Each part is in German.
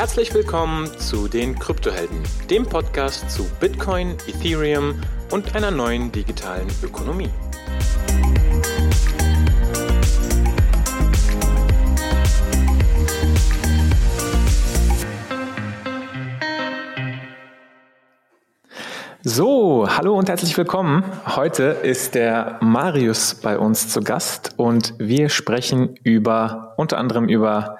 Herzlich willkommen zu den Kryptohelden, dem Podcast zu Bitcoin, Ethereum und einer neuen digitalen Ökonomie. So, hallo und herzlich willkommen. Heute ist der Marius bei uns zu Gast und wir sprechen über unter anderem über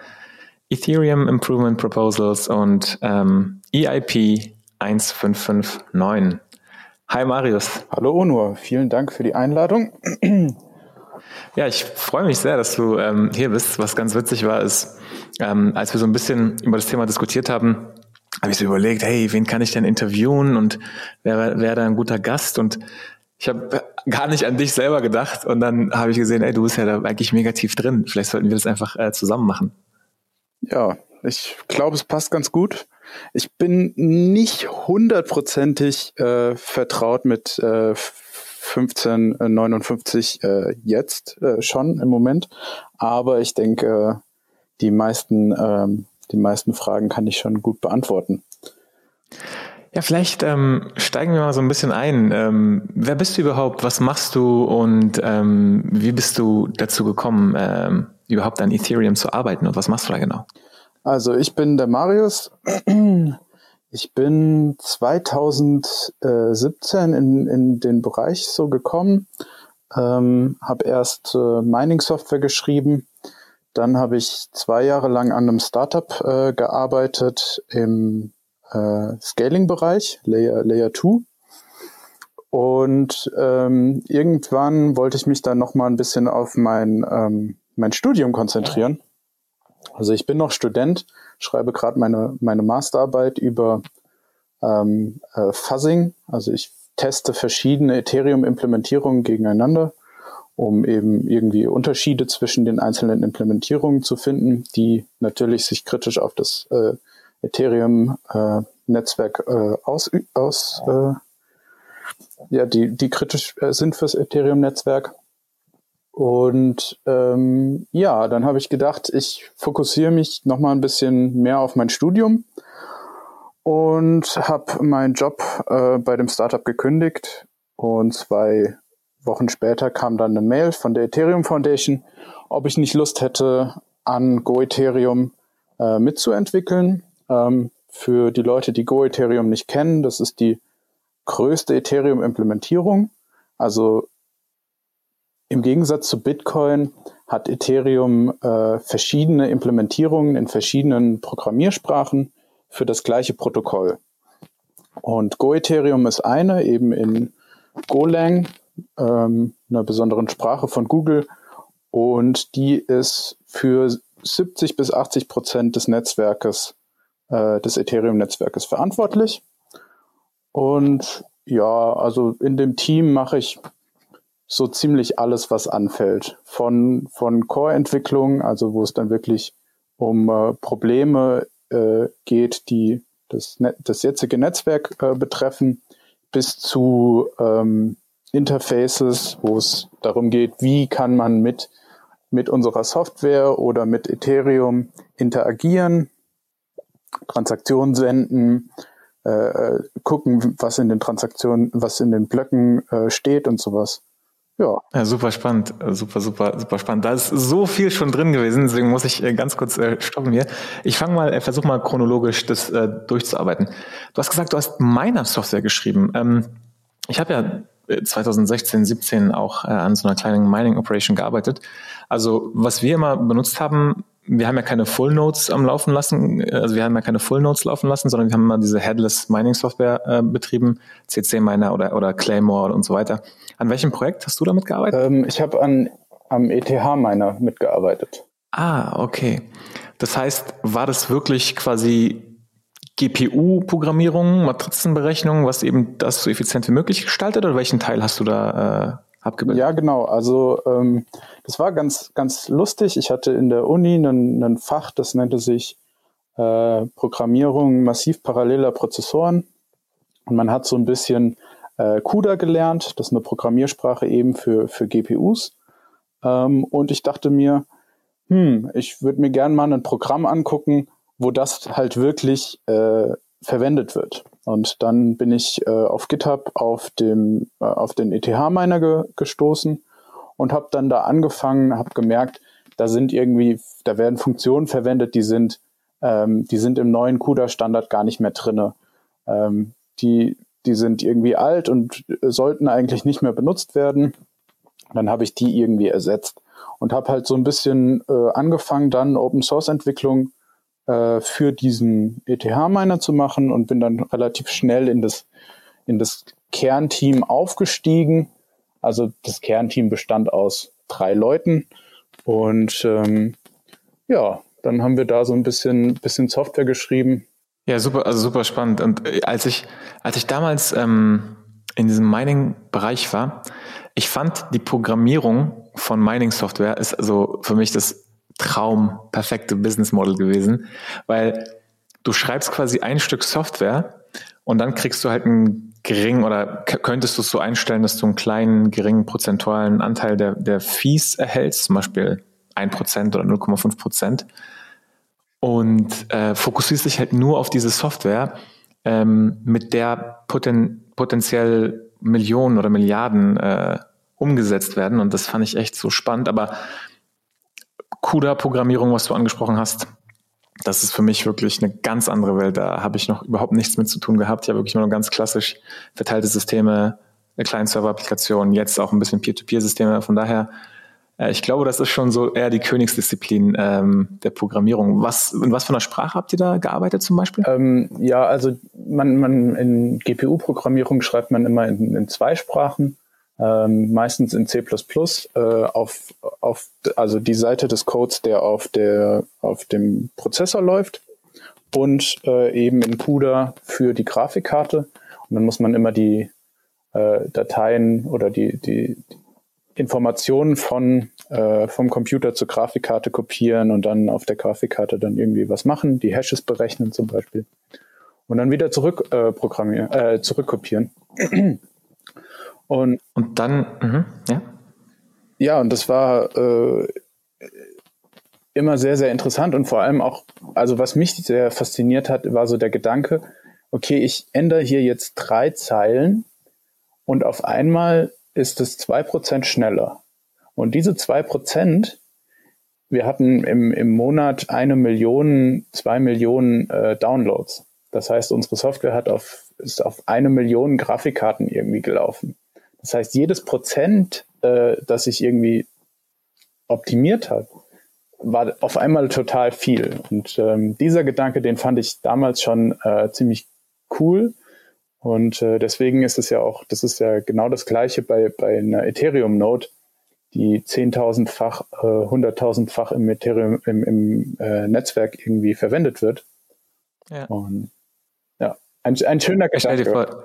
Ethereum Improvement Proposals und ähm, EIP 1559. Hi Marius. Hallo Onur, vielen Dank für die Einladung. Ja, ich freue mich sehr, dass du ähm, hier bist. Was ganz witzig war, ist, ähm, als wir so ein bisschen über das Thema diskutiert haben, habe ich so überlegt, hey, wen kann ich denn interviewen und wer wäre da ein guter Gast? Und ich habe gar nicht an dich selber gedacht und dann habe ich gesehen, ey, du bist ja da eigentlich mega tief drin. Vielleicht sollten wir das einfach äh, zusammen machen. Ja, ich glaube, es passt ganz gut. Ich bin nicht hundertprozentig äh, vertraut mit äh, 1559 äh, jetzt äh, schon im Moment, aber ich denke, die meisten, ähm, die meisten Fragen kann ich schon gut beantworten. Ja, vielleicht ähm, steigen wir mal so ein bisschen ein. Ähm, wer bist du überhaupt? Was machst du und ähm, wie bist du dazu gekommen, ähm, überhaupt an Ethereum zu arbeiten und was machst du da genau? Also ich bin der Marius. Ich bin 2017 in, in den Bereich so gekommen, ähm, habe erst äh, Mining-Software geschrieben, dann habe ich zwei Jahre lang an einem Startup äh, gearbeitet im äh, Scaling-Bereich, Layer, Layer 2. Und ähm, irgendwann wollte ich mich dann nochmal ein bisschen auf mein, ähm, mein Studium konzentrieren. Also ich bin noch Student, schreibe gerade meine, meine Masterarbeit über ähm, äh, Fuzzing. Also ich teste verschiedene Ethereum-Implementierungen gegeneinander, um eben irgendwie Unterschiede zwischen den einzelnen Implementierungen zu finden, die natürlich sich kritisch auf das äh, Ethereum-Netzwerk äh, aus, aus äh, ja, die, die kritisch äh, sind fürs Ethereum-Netzwerk. Und ähm, ja, dann habe ich gedacht, ich fokussiere mich nochmal ein bisschen mehr auf mein Studium und habe meinen Job äh, bei dem Startup gekündigt. Und zwei Wochen später kam dann eine Mail von der Ethereum Foundation, ob ich nicht Lust hätte, an Go Ethereum äh, mitzuentwickeln. Ähm, für die Leute, die Go Ethereum nicht kennen, das ist die größte Ethereum-Implementierung. Also im Gegensatz zu Bitcoin hat Ethereum äh, verschiedene Implementierungen in verschiedenen Programmiersprachen für das gleiche Protokoll. Und Go Ethereum ist eine, eben in Golang, ähm, einer besonderen Sprache von Google. Und die ist für 70 bis 80 Prozent des Netzwerkes, äh, des Ethereum-Netzwerkes verantwortlich. Und ja, also in dem Team mache ich so ziemlich alles, was anfällt. Von, von Core-Entwicklung, also wo es dann wirklich um äh, Probleme äh, geht, die das, Net das jetzige Netzwerk äh, betreffen, bis zu ähm, Interfaces, wo es darum geht, wie kann man mit, mit unserer Software oder mit Ethereum interagieren, Transaktionen senden, äh, äh gucken, was in den Transaktionen, was in den Blöcken äh, steht und sowas. Ja. ja. Super spannend, super, super, super spannend. Da ist so viel schon drin gewesen, deswegen muss ich äh, ganz kurz äh, stoppen hier. Ich fange mal, äh, versuche mal chronologisch das durchzuarbeiten. Du hast gesagt, du hast Miner-Software geschrieben. Ähm, ich habe ja 2016, äh, 17 auch an so einer kleinen Mining Operation gearbeitet. Also was wir immer benutzt haben, wir haben ja keine Full Nodes am Laufen lassen, also wir haben ja keine Full Nodes laufen lassen, sondern wir haben mal diese Headless Mining Software äh, betrieben, CC Miner oder, oder Claymore und so weiter. An welchem Projekt hast du damit gearbeitet? Ähm, ich habe an am ETH Miner mitgearbeitet. Ah, okay. Das heißt, war das wirklich quasi GPU-Programmierung, Matrizenberechnung, was eben das so effizient wie möglich gestaltet oder welchen Teil hast du da äh, abgebildet? Ja, genau. Also ähm, das war ganz, ganz lustig. Ich hatte in der Uni ein Fach, das nannte sich äh, Programmierung massiv paralleler Prozessoren. Und man hat so ein bisschen äh, CUDA gelernt. Das ist eine Programmiersprache eben für, für GPUs. Ähm, und ich dachte mir, hm, ich würde mir gerne mal ein Programm angucken, wo das halt wirklich äh, verwendet wird. Und dann bin ich äh, auf GitHub auf dem äh, auf den ETH-Miner ge gestoßen und habe dann da angefangen, habe gemerkt, da sind irgendwie, da werden Funktionen verwendet, die sind, ähm, die sind im neuen CUDA-Standard gar nicht mehr drinne. Ähm, die, die sind irgendwie alt und sollten eigentlich nicht mehr benutzt werden. Dann habe ich die irgendwie ersetzt und habe halt so ein bisschen äh, angefangen, dann Open Source Entwicklung äh, für diesen ETH-Miner zu machen und bin dann relativ schnell in das, in das Kernteam aufgestiegen. Also das Kernteam bestand aus drei Leuten und ähm, ja, dann haben wir da so ein bisschen, bisschen Software geschrieben. Ja, super, also super spannend. Und äh, als ich, als ich damals ähm, in diesem Mining-Bereich war, ich fand die Programmierung von Mining-Software ist also für mich das Traum, perfekte Business Model gewesen, weil du schreibst quasi ein Stück Software und dann kriegst du halt einen geringen oder könntest du es so einstellen, dass du einen kleinen, geringen prozentualen Anteil der, der Fees erhältst, zum Beispiel 1% oder 0,5% und äh, fokussierst dich halt nur auf diese Software, ähm, mit der poten potenziell Millionen oder Milliarden äh, umgesetzt werden. Und das fand ich echt so spannend. Aber CUDA-Programmierung, was du angesprochen hast, das ist für mich wirklich eine ganz andere Welt. Da habe ich noch überhaupt nichts mit zu tun gehabt. Ich habe wirklich nur ganz klassisch verteilte Systeme, Client-Server-Applikationen, jetzt auch ein bisschen Peer-to-Peer-Systeme. Von daher, äh, ich glaube, das ist schon so eher die Königsdisziplin ähm, der Programmierung. Was, in was für einer Sprache habt ihr da gearbeitet zum Beispiel? Ähm, ja, also man, man in GPU-Programmierung schreibt man immer in, in zwei Sprachen ähm, meistens in C++, äh, auf, auf, also die Seite des Codes, der auf, der, auf dem Prozessor läuft und äh, eben in CUDA für die Grafikkarte. Und dann muss man immer die äh, Dateien oder die, die, die Informationen von, äh, vom Computer zur Grafikkarte kopieren und dann auf der Grafikkarte dann irgendwie was machen, die Hashes berechnen zum Beispiel. Und dann wieder zurück äh, programmieren, äh, zurückkopieren. Und, und dann, mh, ja. Ja, und das war äh, immer sehr, sehr interessant und vor allem auch, also was mich sehr fasziniert hat, war so der Gedanke, okay, ich ändere hier jetzt drei Zeilen und auf einmal ist es zwei Prozent schneller. Und diese zwei Prozent, wir hatten im, im Monat eine Million, zwei Millionen äh, Downloads. Das heißt, unsere Software hat auf, ist auf eine Million Grafikkarten irgendwie gelaufen. Das heißt, jedes Prozent, äh, das sich irgendwie optimiert hat, war auf einmal total viel. Und ähm, dieser Gedanke, den fand ich damals schon äh, ziemlich cool. Und äh, deswegen ist es ja auch, das ist ja genau das Gleiche bei, bei einer Ethereum-Node, die 10.000-fach, äh, 100.000-fach im, Ethereum, im, im äh, Netzwerk irgendwie verwendet wird. Ja. Und ja, ein, ein schöner Gedanke.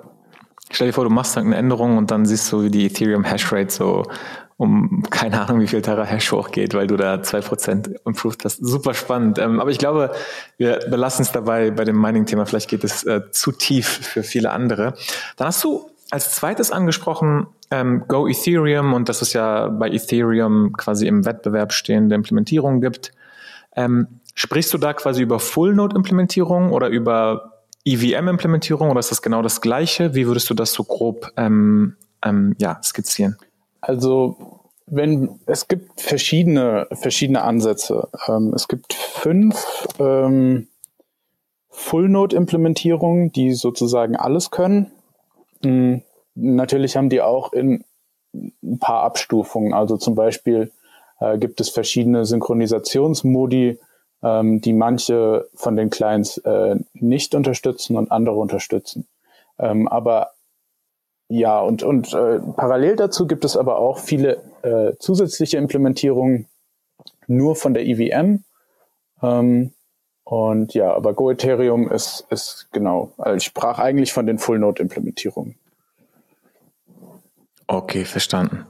Stell dir vor, du machst halt eine Änderung und dann siehst du, wie die Ethereum Hashrate so um keine Ahnung wie viel Terahash hochgeht, weil du da zwei Prozent improved hast. Super spannend. Ähm, aber ich glaube, wir belassen es dabei bei dem Mining-Thema. Vielleicht geht es äh, zu tief für viele andere. Dann hast du als zweites angesprochen ähm, Go Ethereum und dass es ja bei Ethereum quasi im Wettbewerb stehende Implementierungen gibt. Ähm, sprichst du da quasi über Full-Node-Implementierung oder über EVM-Implementierung oder ist das genau das Gleiche? Wie würdest du das so grob ähm, ähm, ja, skizzieren? Also wenn es gibt verschiedene verschiedene Ansätze. Ähm, es gibt fünf ähm, Full-Node-Implementierungen, die sozusagen alles können. Mhm. Natürlich haben die auch in ein paar Abstufungen. Also zum Beispiel äh, gibt es verschiedene Synchronisationsmodi, ähm, die manche von den Clients äh, nicht unterstützen und andere unterstützen. Ähm, aber ja, und, und äh, parallel dazu gibt es aber auch viele äh, zusätzliche Implementierungen nur von der EVM. Ähm, und ja, aber Go Ethereum ist, ist genau, also ich sprach eigentlich von den Full Node Implementierungen. Okay, verstanden.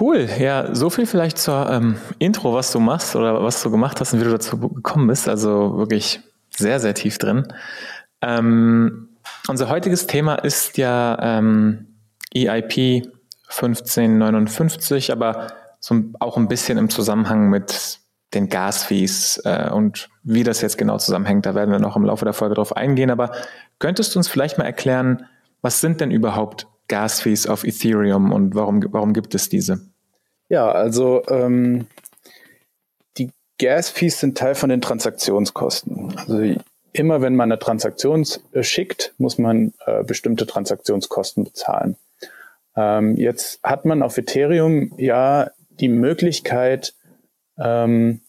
Cool, ja, so viel vielleicht zur ähm, Intro, was du machst oder was du gemacht hast und wie du dazu gekommen bist. Also wirklich sehr, sehr tief drin. Ähm, unser heutiges Thema ist ja ähm, EIP 1559, aber so auch ein bisschen im Zusammenhang mit den Gasfees äh, und wie das jetzt genau zusammenhängt. Da werden wir noch im Laufe der Folge drauf eingehen. Aber könntest du uns vielleicht mal erklären, was sind denn überhaupt Gasfees auf Ethereum und warum, warum gibt es diese? Ja, also ähm, die Gas-Fees sind Teil von den Transaktionskosten. Also immer wenn man eine Transaktion äh, schickt, muss man äh, bestimmte Transaktionskosten bezahlen. Ähm, jetzt hat man auf Ethereum ja die Möglichkeit, ähm,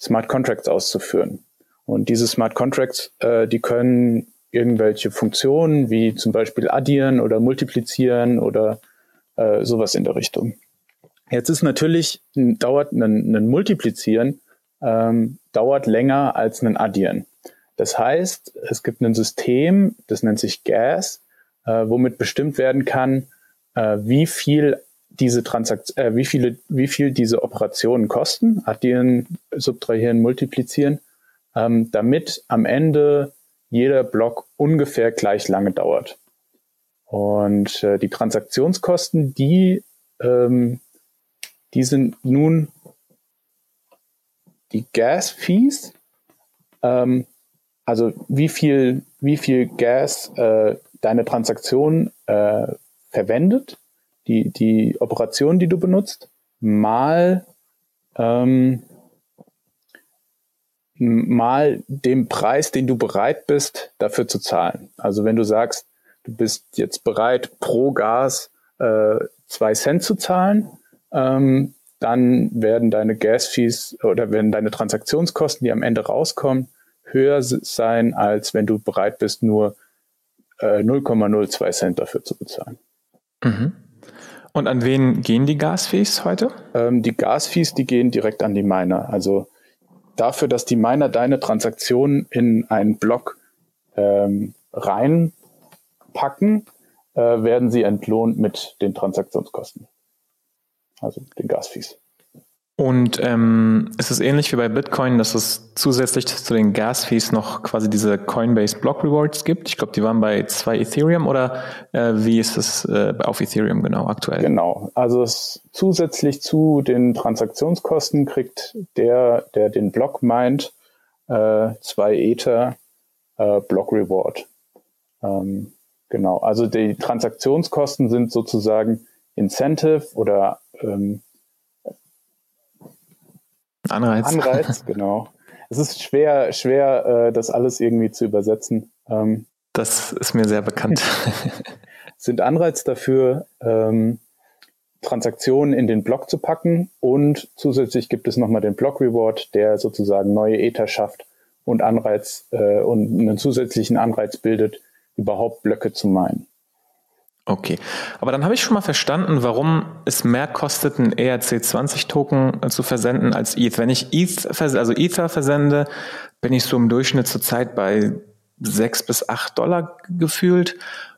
Smart Contracts auszuführen. Und diese Smart Contracts, äh, die können irgendwelche Funktionen wie zum Beispiel addieren oder multiplizieren oder äh, sowas in der Richtung. Jetzt ist natürlich, dauert ein, ein Multiplizieren ähm, dauert länger als ein Addieren. Das heißt, es gibt ein System, das nennt sich Gas, äh, womit bestimmt werden kann, äh, wie viel diese Transakt äh, wie viele, wie viel diese Operationen kosten, addieren, subtrahieren, multiplizieren, ähm, damit am Ende jeder Block ungefähr gleich lange dauert. Und äh, die Transaktionskosten, die, ähm, die sind nun die Gas-Fees, ähm, also wie viel, wie viel Gas äh, deine Transaktion äh, verwendet, die, die Operation, die du benutzt, mal, ähm, mal dem Preis, den du bereit bist, dafür zu zahlen. Also wenn du sagst, du bist jetzt bereit, pro Gas äh, zwei Cent zu zahlen, ähm, dann werden deine Gas-Fees oder werden deine Transaktionskosten, die am Ende rauskommen, höher sein, als wenn du bereit bist, nur äh, 0,02 Cent dafür zu bezahlen. Mhm. Und an wen gehen die Gasfees heute? Ähm, die Gasfees, die gehen direkt an die Miner. Also dafür, dass die Miner deine Transaktionen in einen Block ähm, reinpacken, äh, werden sie entlohnt mit den Transaktionskosten. Also den Gasfees. Und ähm, ist es ähnlich wie bei Bitcoin, dass es zusätzlich zu den Gas-Fees noch quasi diese Coinbase Block Rewards gibt? Ich glaube, die waren bei zwei Ethereum oder äh, wie ist es äh, auf Ethereum genau aktuell? Genau, also es, zusätzlich zu den Transaktionskosten kriegt der, der den Block meint, äh, zwei Ether äh, Block Reward. Ähm, genau, also die Transaktionskosten sind sozusagen Incentive oder ähm, Anreiz. Anreiz, genau. Es ist schwer, schwer, äh, das alles irgendwie zu übersetzen. Ähm, das ist mir sehr bekannt. sind Anreiz dafür, ähm, Transaktionen in den Block zu packen und zusätzlich gibt es nochmal den Block Reward, der sozusagen neue Ether schafft und Anreiz äh, und einen zusätzlichen Anreiz bildet, überhaupt Blöcke zu meinen. Okay, aber dann habe ich schon mal verstanden, warum es mehr kostet, einen ERC20-Token zu versenden als ETH. Wenn ich ETH, also Ether versende, bin ich so im Durchschnitt zurzeit bei sechs bis acht Dollar gefühlt.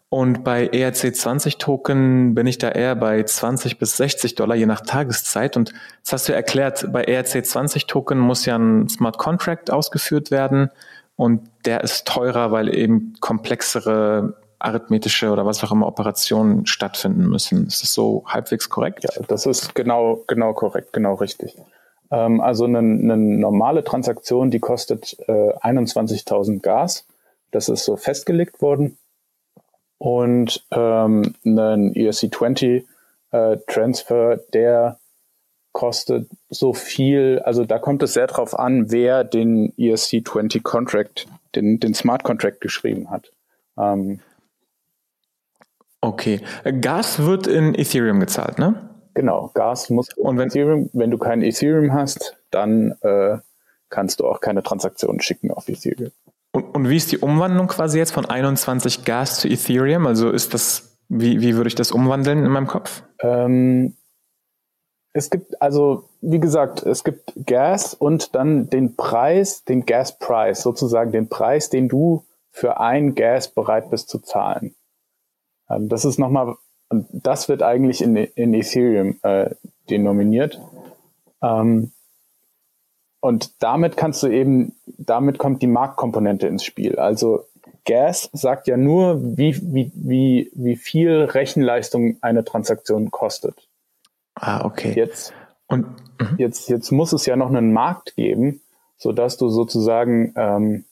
Und bei ERC20-Token bin ich da eher bei 20 bis 60 Dollar, je nach Tageszeit. Und das hast du erklärt, bei ERC20-Token muss ja ein Smart Contract ausgeführt werden. Und der ist teurer, weil eben komplexere arithmetische oder was auch immer Operationen stattfinden müssen. Ist das so halbwegs korrekt? Ja, das ist genau, genau korrekt, genau richtig. Ähm, also eine, eine, normale Transaktion, die kostet äh, 21.000 Gas. Das ist so festgelegt worden. Und ähm, ein ERC20 äh, Transfer, der kostet so viel, also da kommt es sehr drauf an, wer den ERC20 Contract, den, den Smart Contract geschrieben hat. Ähm, Okay. Gas wird in Ethereum gezahlt, ne? Genau, Gas muss und wenn, Ethereum, wenn du kein Ethereum hast, dann äh, kannst du auch keine Transaktionen schicken auf Ethereum. Und, und wie ist die Umwandlung quasi jetzt von 21 Gas zu Ethereum? Also ist das, wie, wie würde ich das umwandeln in meinem Kopf? Ähm, es gibt also, wie gesagt, es gibt Gas und dann den Preis, den Gaspreis, sozusagen den Preis, den du für ein Gas bereit bist zu zahlen. Ähm, das ist nochmal, und das wird eigentlich in, in Ethereum äh, denominiert. Ähm, und damit kannst du eben, damit kommt die Marktkomponente ins Spiel. Also Gas sagt ja nur, wie, wie, wie, wie viel Rechenleistung eine Transaktion kostet. Ah, okay. Jetzt Und mhm. jetzt, jetzt muss es ja noch einen Markt geben, sodass du sozusagen, ähm,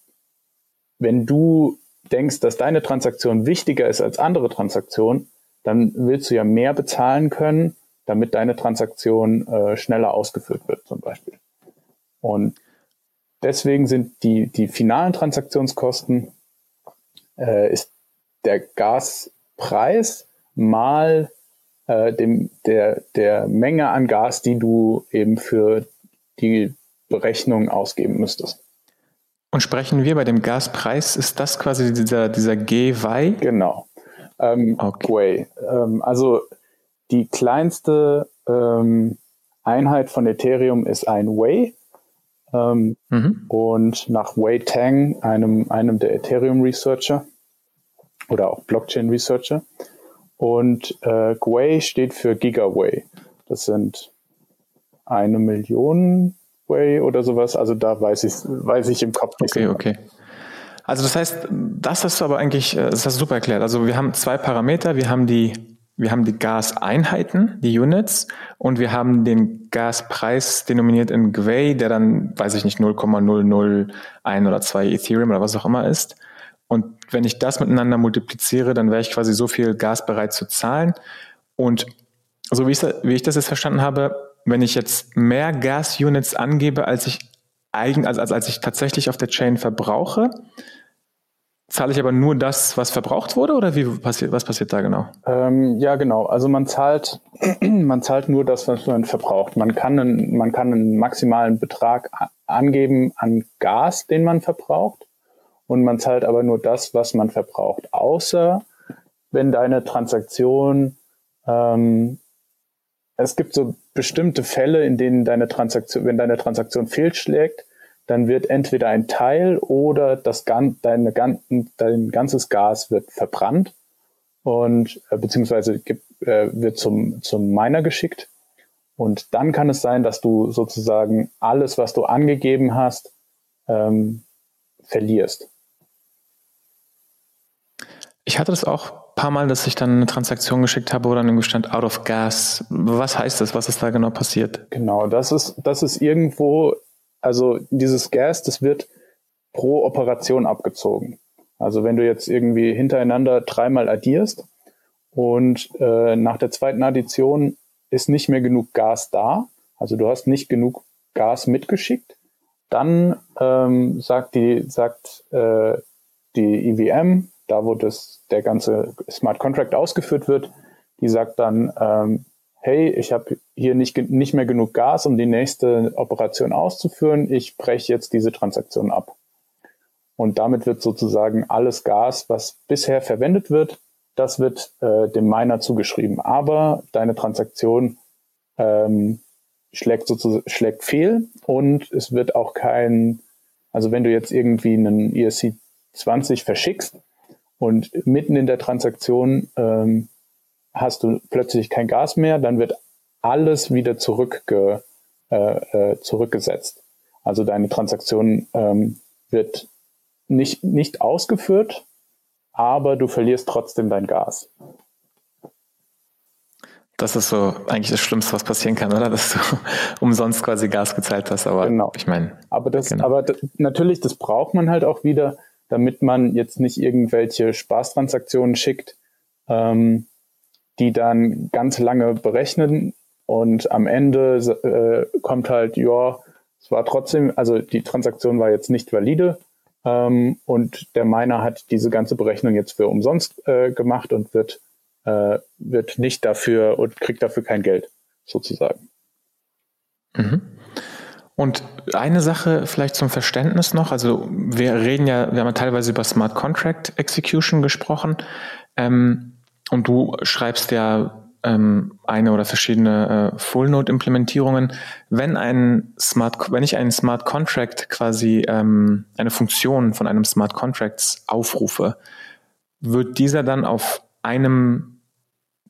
wenn du denkst, dass deine Transaktion wichtiger ist als andere Transaktionen, dann willst du ja mehr bezahlen können, damit deine Transaktion äh, schneller ausgeführt wird, zum Beispiel. Und deswegen sind die, die finalen Transaktionskosten äh, ist der Gaspreis mal äh, dem, der, der Menge an Gas, die du eben für die Berechnung ausgeben müsstest. Und sprechen wir bei dem Gaspreis, ist das quasi dieser, dieser GWI? Genau. Ähm, okay. Ähm, also die kleinste ähm, Einheit von Ethereum ist ein Wei. Ähm, mhm. Und nach Wei Tang, einem, einem der Ethereum Researcher oder auch Blockchain Researcher. Und äh, Gwei steht für Gigaway. Das sind eine Million Way oder sowas. Also da weiß ich, weiß ich im Kopf nicht. Okay, so okay. Also das heißt, das hast du aber eigentlich, äh, das hast du super erklärt. Also wir haben zwei Parameter. Wir haben die, wir haben die Gaseinheiten, die Units, und wir haben den Gaspreis denominiert in Gwei, der dann, weiß ich nicht, 0,001 oder 2 Ethereum oder was auch immer ist. Und wenn ich das miteinander multipliziere, dann wäre ich quasi so viel Gas bereit zu zahlen. Und so wie ich, wie ich das jetzt verstanden habe, wenn ich jetzt mehr Gas-Units angebe, als ich eigen, also als, als ich tatsächlich auf der Chain verbrauche, zahle ich aber nur das, was verbraucht wurde oder wie passiert, was passiert da genau? Ähm, ja, genau. Also man zahlt, man zahlt nur das, was man verbraucht. Man kann einen, man kann einen maximalen Betrag angeben an Gas, den man verbraucht. Und man zahlt aber nur das, was man verbraucht. Außer wenn deine Transaktion ähm, es gibt so bestimmte Fälle, in denen deine Transaktion, wenn deine Transaktion fehlschlägt, dann wird entweder ein Teil oder das deine, dein ganzes Gas wird verbrannt und äh, beziehungsweise gibt, äh, wird zum, zum Miner geschickt. Und dann kann es sein, dass du sozusagen alles, was du angegeben hast, ähm, verlierst. Ich hatte das auch paar Mal, dass ich dann eine Transaktion geschickt habe, wo dann irgendwie stand out of gas. Was heißt das? Was ist da genau passiert? Genau, das ist, das ist irgendwo, also dieses Gas, das wird pro Operation abgezogen. Also wenn du jetzt irgendwie hintereinander dreimal addierst und äh, nach der zweiten Addition ist nicht mehr genug Gas da, also du hast nicht genug Gas mitgeschickt, dann ähm, sagt die sagt äh, die EVM da wo das, der ganze Smart Contract ausgeführt wird, die sagt dann, ähm, hey, ich habe hier nicht, nicht mehr genug Gas, um die nächste Operation auszuführen, ich breche jetzt diese Transaktion ab. Und damit wird sozusagen alles Gas, was bisher verwendet wird, das wird äh, dem Miner zugeschrieben. Aber deine Transaktion ähm, schlägt sozusagen schlägt fehl und es wird auch kein, also wenn du jetzt irgendwie einen ESC 20 verschickst, und mitten in der Transaktion ähm, hast du plötzlich kein Gas mehr, dann wird alles wieder zurückge, äh, äh, zurückgesetzt. Also deine Transaktion ähm, wird nicht, nicht ausgeführt, aber du verlierst trotzdem dein Gas. Das ist so eigentlich das Schlimmste, was passieren kann, oder? Dass du umsonst quasi Gas gezahlt hast. Aber genau. ich meine. Aber das, genau. aber das, natürlich, das braucht man halt auch wieder, damit man jetzt nicht irgendwelche Spaßtransaktionen schickt, ähm, die dann ganz lange berechnen und am Ende äh, kommt halt, ja, es war trotzdem, also die Transaktion war jetzt nicht valide ähm, und der Miner hat diese ganze Berechnung jetzt für umsonst äh, gemacht und wird, äh, wird nicht dafür und kriegt dafür kein Geld, sozusagen. Mhm. Und eine Sache vielleicht zum Verständnis noch, also wir reden ja, wir haben ja teilweise über Smart Contract Execution gesprochen ähm, und du schreibst ja ähm, eine oder verschiedene äh, Full Node Implementierungen. Wenn ein Smart, wenn ich einen Smart Contract quasi ähm, eine Funktion von einem Smart Contracts aufrufe, wird dieser dann auf einem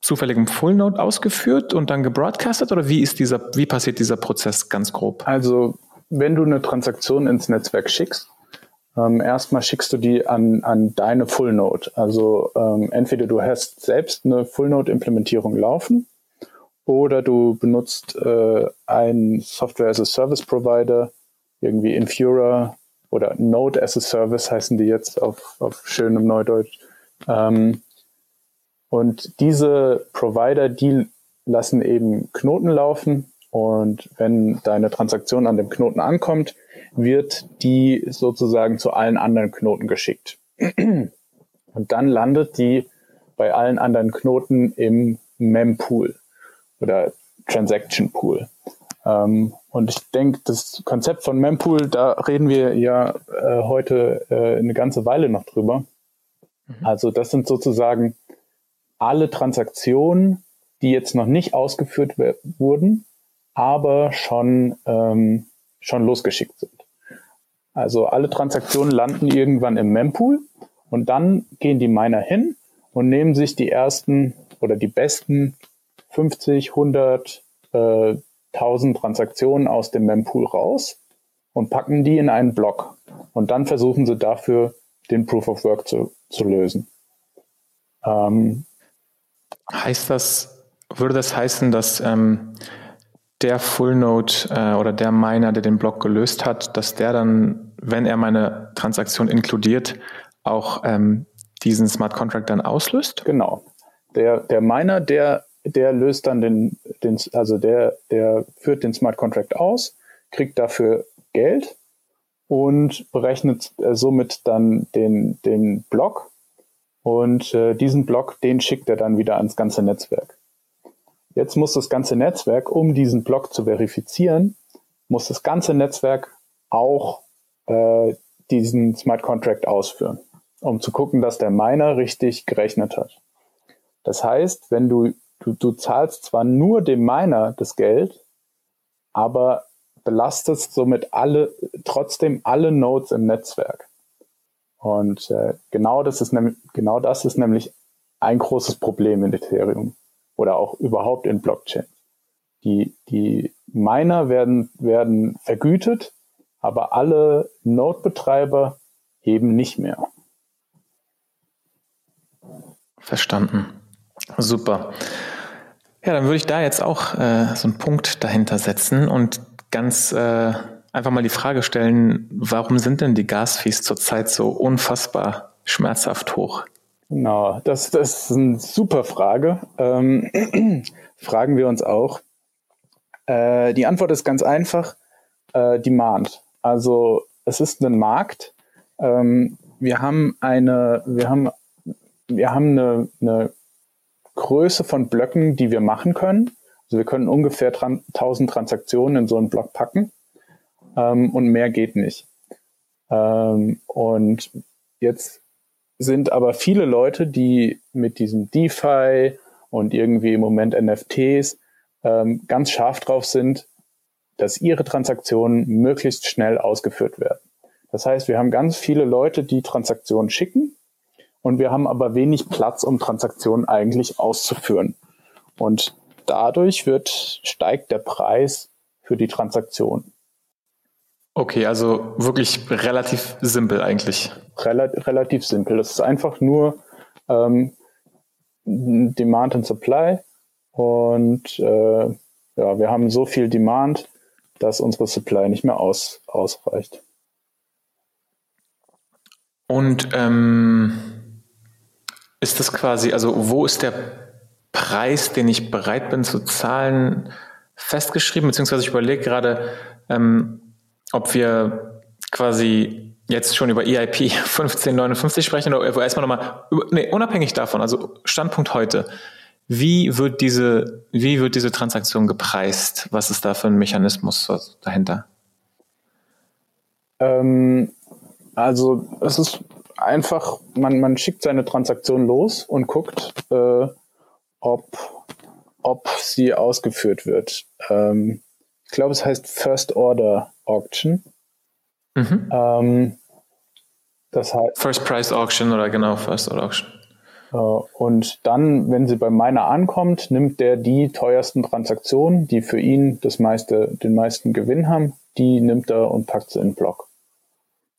zufälligem Full Node ausgeführt und dann gebroadcastet oder wie ist dieser, wie passiert dieser Prozess ganz grob? Also, wenn du eine Transaktion ins Netzwerk schickst, ähm, erstmal schickst du die an, an deine Full Node. Also ähm, entweder du hast selbst eine Full Node Implementierung laufen oder du benutzt äh, einen Software as a Service Provider, irgendwie Infura oder Node as a Service heißen die jetzt auf, auf schönem Neudeutsch. Ähm, und diese Provider, die lassen eben Knoten laufen und wenn deine Transaktion an dem Knoten ankommt, wird die sozusagen zu allen anderen Knoten geschickt. Und dann landet die bei allen anderen Knoten im Mempool oder Transaction Pool. Ähm, und ich denke, das Konzept von Mempool, da reden wir ja äh, heute äh, eine ganze Weile noch drüber. Mhm. Also das sind sozusagen alle Transaktionen, die jetzt noch nicht ausgeführt wurden, aber schon, ähm, schon losgeschickt sind. Also alle Transaktionen landen irgendwann im Mempool und dann gehen die Miner hin und nehmen sich die ersten oder die besten 50, 100, äh, 1000 Transaktionen aus dem Mempool raus und packen die in einen Block. Und dann versuchen sie dafür den Proof of Work zu, zu lösen. Ähm, heißt das, würde das heißen, dass ähm, der Full Node äh, oder der Miner, der den Block gelöst hat, dass der dann, wenn er meine Transaktion inkludiert, auch ähm, diesen Smart Contract dann auslöst? Genau. Der, der Miner, der, der löst dann den, den, also der, der führt den Smart Contract aus, kriegt dafür Geld und berechnet äh, somit dann den, den Block. Und äh, diesen Block, den schickt er dann wieder ans ganze Netzwerk. Jetzt muss das ganze Netzwerk, um diesen Block zu verifizieren, muss das ganze Netzwerk auch äh, diesen Smart Contract ausführen um zu gucken, dass der Miner richtig gerechnet hat. Das heißt, wenn du, du, du zahlst zwar nur dem Miner das Geld, aber belastest somit alle, trotzdem alle Nodes im Netzwerk. Und äh, genau, das ist nämlich, genau das ist nämlich ein großes Problem in Ethereum oder auch überhaupt in Blockchain. Die, die Miner werden, werden vergütet, aber alle Node-Betreiber eben nicht mehr. Verstanden. Super. Ja, dann würde ich da jetzt auch äh, so einen Punkt dahinter setzen und ganz äh, einfach mal die Frage stellen, warum sind denn die Gasfees zurzeit so unfassbar schmerzhaft hoch? Genau, das, das ist eine super Frage. Ähm, fragen wir uns auch. Äh, die Antwort ist ganz einfach, äh, Demand. Also es ist ein Markt. Ähm, wir haben eine, wir haben wir haben eine, eine Größe von Blöcken, die wir machen können. Also wir können ungefähr 1000 Transaktionen in so einen Block packen ähm, und mehr geht nicht. Ähm, und jetzt sind aber viele Leute, die mit diesem DeFi und irgendwie im Moment NFTs ähm, ganz scharf drauf sind, dass ihre Transaktionen möglichst schnell ausgeführt werden. Das heißt, wir haben ganz viele Leute, die Transaktionen schicken und wir haben aber wenig Platz, um Transaktionen eigentlich auszuführen. Und dadurch wird, steigt der Preis für die Transaktion. Okay, also wirklich relativ simpel eigentlich. Rel relativ simpel. Das ist einfach nur ähm, Demand and Supply. Und äh, ja, wir haben so viel Demand, dass unsere Supply nicht mehr aus, ausreicht. Und ähm, ist das quasi, also wo ist der Preis, den ich bereit bin zu zahlen, festgeschrieben? Beziehungsweise ich überlege gerade, ähm, ob wir quasi jetzt schon über EIP 1559 sprechen oder erstmal nochmal, nee, unabhängig davon, also Standpunkt heute. Wie wird diese, wie wird diese Transaktion gepreist? Was ist da für ein Mechanismus dahinter? Ähm, also es ist einfach, man, man schickt seine Transaktion los und guckt, äh, ob, ob sie ausgeführt wird. Ähm, ich glaube, es heißt First Order Auction. Mhm. Ähm, das heißt, First Price Auction oder genau, First Auction. Äh, und dann, wenn sie bei meiner ankommt, nimmt der die teuersten Transaktionen, die für ihn das meiste, den meisten Gewinn haben, die nimmt er und packt sie in den Block.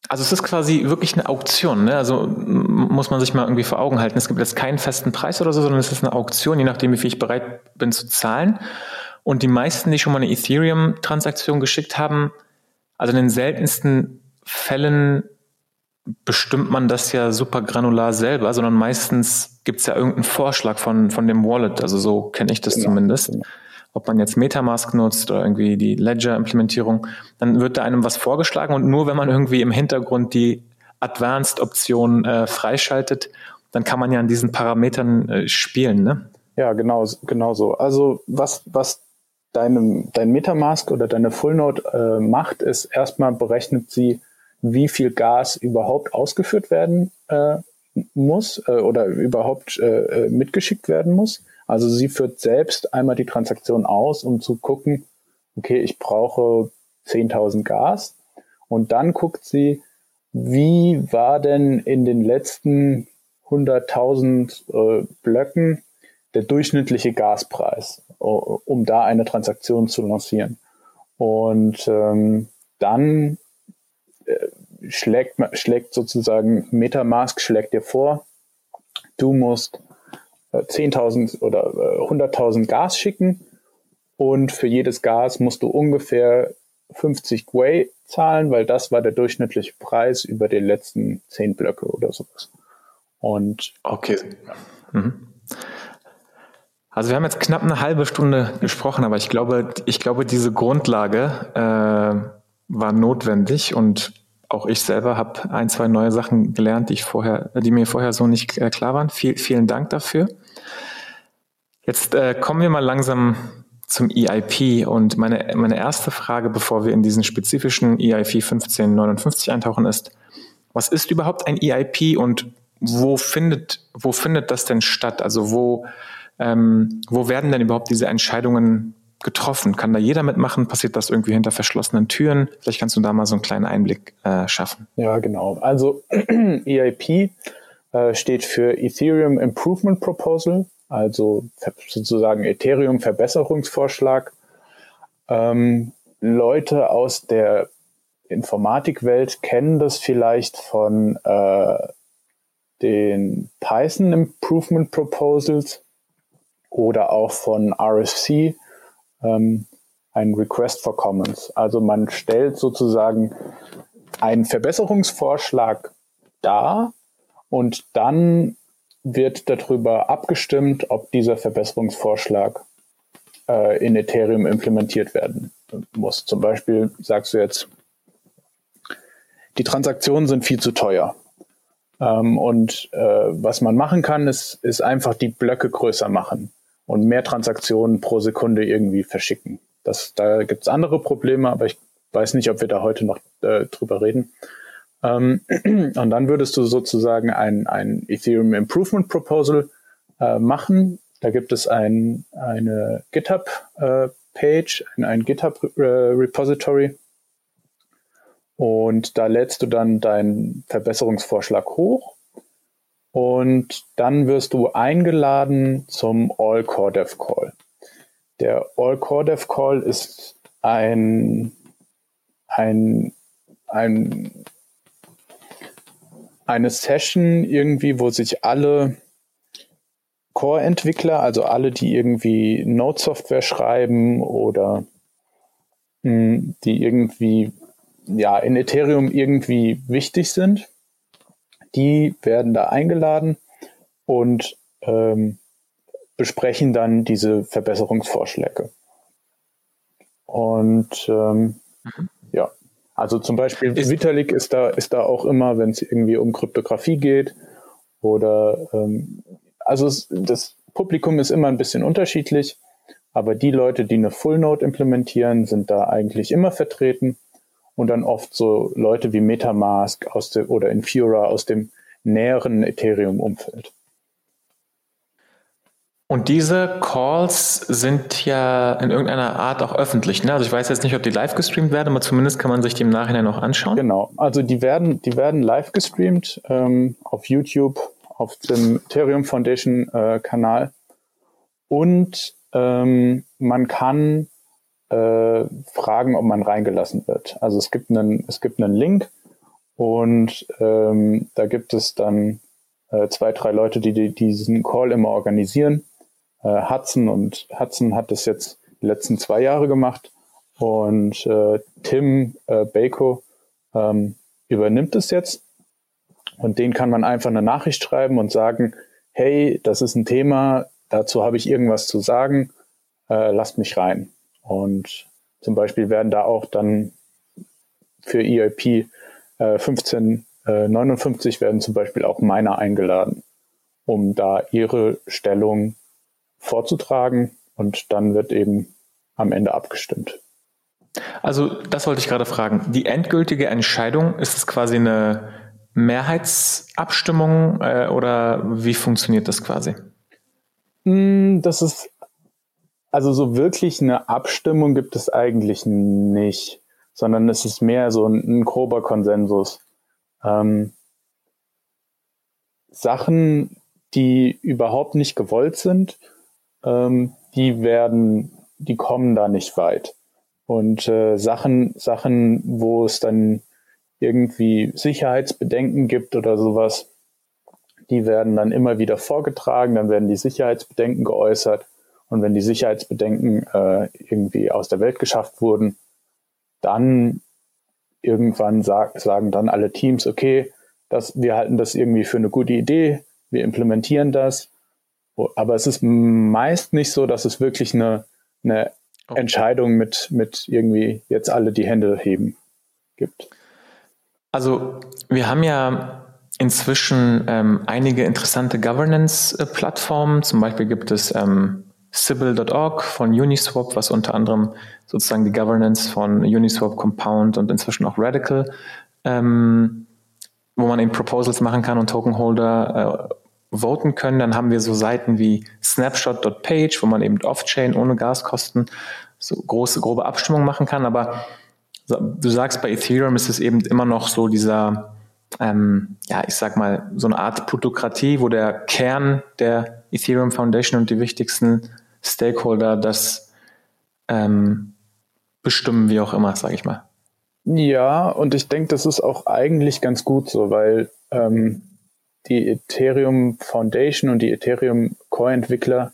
Also es ist quasi wirklich eine Auktion. Ne? Also muss man sich mal irgendwie vor Augen halten. Es gibt jetzt keinen festen Preis oder so, sondern es ist eine Auktion, je nachdem, wie viel ich bereit bin zu zahlen. Und die meisten, die schon mal eine Ethereum-Transaktion geschickt haben, also in den seltensten Fällen bestimmt man das ja super granular selber, sondern meistens gibt es ja irgendeinen Vorschlag von, von dem Wallet. Also so kenne ich das genau. zumindest. Genau. Ob man jetzt Metamask nutzt oder irgendwie die Ledger-Implementierung, dann wird da einem was vorgeschlagen und nur wenn man irgendwie im Hintergrund die Advanced-Option äh, freischaltet, dann kann man ja an diesen Parametern äh, spielen, ne? Ja, genau, genau so. Also was, was deinem, dein Metamask oder deine Fullnode äh, macht, ist erstmal berechnet sie, wie viel Gas überhaupt ausgeführt werden äh, muss äh, oder überhaupt äh, äh mitgeschickt werden muss. Also sie führt selbst einmal die Transaktion aus, um zu gucken, okay, ich brauche 10.000 Gas. Und dann guckt sie, wie war denn in den letzten 100.000 äh, Blöcken der durchschnittliche Gaspreis, um da eine Transaktion zu lancieren. Und ähm, dann äh, schlägt, schlägt sozusagen Metamask schlägt dir vor, du musst 10.000 äh, oder 100.000 äh, Gas schicken und für jedes Gas musst du ungefähr 50 Gwei zahlen, weil das war der durchschnittliche Preis über die letzten 10 Blöcke oder sowas. Und okay. Mhm. Also wir haben jetzt knapp eine halbe Stunde gesprochen, aber ich glaube, ich glaube, diese Grundlage äh, war notwendig und auch ich selber habe ein, zwei neue Sachen gelernt, die ich vorher, die mir vorher so nicht äh, klar waren. Viel, vielen Dank dafür. Jetzt äh, kommen wir mal langsam zum EIP und meine, meine erste Frage, bevor wir in diesen spezifischen EIP 1559 eintauchen, ist, was ist überhaupt ein EIP und wo findet, wo findet das denn statt? Also wo, ähm, wo werden denn überhaupt diese Entscheidungen getroffen? Kann da jeder mitmachen? Passiert das irgendwie hinter verschlossenen Türen? Vielleicht kannst du da mal so einen kleinen Einblick äh, schaffen. Ja, genau. Also EIP äh, steht für Ethereum Improvement Proposal, also sozusagen Ethereum Verbesserungsvorschlag. Ähm, Leute aus der Informatikwelt kennen das vielleicht von äh, den Python Improvement Proposals oder auch von RFC, ähm, ein Request for Comments. Also man stellt sozusagen einen Verbesserungsvorschlag dar und dann wird darüber abgestimmt, ob dieser Verbesserungsvorschlag äh, in Ethereum implementiert werden muss. Zum Beispiel sagst du jetzt, die Transaktionen sind viel zu teuer. Ähm, und äh, was man machen kann, ist, ist einfach die Blöcke größer machen und mehr Transaktionen pro Sekunde irgendwie verschicken. Das, da gibt es andere Probleme, aber ich weiß nicht, ob wir da heute noch äh, drüber reden. Ähm, und dann würdest du sozusagen ein, ein Ethereum Improvement Proposal äh, machen. Da gibt es ein, eine GitHub-Page, äh, ein, ein GitHub-Repository. Äh, und da lädst du dann deinen Verbesserungsvorschlag hoch und dann wirst du eingeladen zum All Core Dev Call. Der All Core Dev Call ist ein, ein, ein, eine Session irgendwie, wo sich alle Core-Entwickler, also alle, die irgendwie Node-Software schreiben oder mh, hm, die irgendwie ja in Ethereum irgendwie wichtig sind, die werden da eingeladen und ähm, besprechen dann diese Verbesserungsvorschläge. Und ähm, mhm. ja, also zum Beispiel ist, Vitalik ist da, ist da auch immer, wenn es irgendwie um Kryptographie geht oder ähm, also es, das Publikum ist immer ein bisschen unterschiedlich, aber die Leute, die eine Full Node implementieren, sind da eigentlich immer vertreten und dann oft so Leute wie Metamask aus dem, oder Infura aus dem näheren Ethereum-Umfeld. Und diese Calls sind ja in irgendeiner Art auch öffentlich. Ne? Also ich weiß jetzt nicht, ob die live gestreamt werden, aber zumindest kann man sich die im Nachhinein noch anschauen. Genau, also die werden, die werden live gestreamt ähm, auf YouTube, auf dem Ethereum Foundation äh, Kanal. Und ähm, man kann äh, fragen, ob man reingelassen wird. Also es gibt einen, es gibt einen Link Und ähm, da gibt es dann äh, zwei, drei Leute, die, die diesen Call immer organisieren. Äh, Hudson und Hudson hat das jetzt die letzten zwei Jahre gemacht und äh, Tim äh, Bako ähm, übernimmt es jetzt und den kann man einfach eine Nachricht schreiben und sagen, hey, das ist ein Thema, dazu habe ich irgendwas zu sagen, äh, lasst mich rein. Und zum Beispiel werden da auch dann für EIP äh, 1559 äh, werden zum Beispiel auch Miner eingeladen, um da ihre Stellung vorzutragen und dann wird eben am Ende abgestimmt. Also das wollte ich gerade fragen. Die endgültige Entscheidung, ist es quasi eine Mehrheitsabstimmung äh, oder wie funktioniert das quasi? Hm, das ist, also so wirklich eine Abstimmung gibt es eigentlich nicht, sondern es ist mehr so ein, ein grober Konsensus. Ähm, Sachen, die überhaupt nicht gewollt sind, ähm, die werden, die kommen da nicht weit. Und äh, Sachen, Sachen, wo es dann irgendwie Sicherheitsbedenken gibt oder sowas, die werden dann immer wieder vorgetragen, dann werden die Sicherheitsbedenken geäußert. Und wenn die Sicherheitsbedenken äh, irgendwie aus der Welt geschafft wurden, dann irgendwann sag, sagen dann alle Teams, okay, das, wir halten das irgendwie für eine gute Idee, wir implementieren das. Aber es ist meist nicht so, dass es wirklich eine, eine okay. Entscheidung mit, mit irgendwie jetzt alle die Hände heben gibt. Also wir haben ja inzwischen ähm, einige interessante Governance-Plattformen. Zum Beispiel gibt es ähm, Sybil.org von Uniswap, was unter anderem sozusagen die Governance von Uniswap, Compound und inzwischen auch Radical, ähm, wo man eben Proposals machen kann und Tokenholder äh, voten können. Dann haben wir so Seiten wie snapshot.page, wo man eben off-chain ohne Gaskosten so große, grobe Abstimmungen machen kann. Aber du sagst, bei Ethereum ist es eben immer noch so dieser, ähm, ja, ich sag mal, so eine Art Plutokratie, wo der Kern der Ethereum Foundation und die wichtigsten Stakeholder das ähm, bestimmen, wie auch immer, sage ich mal. Ja, und ich denke, das ist auch eigentlich ganz gut so, weil ähm, die Ethereum Foundation und die Ethereum Core Entwickler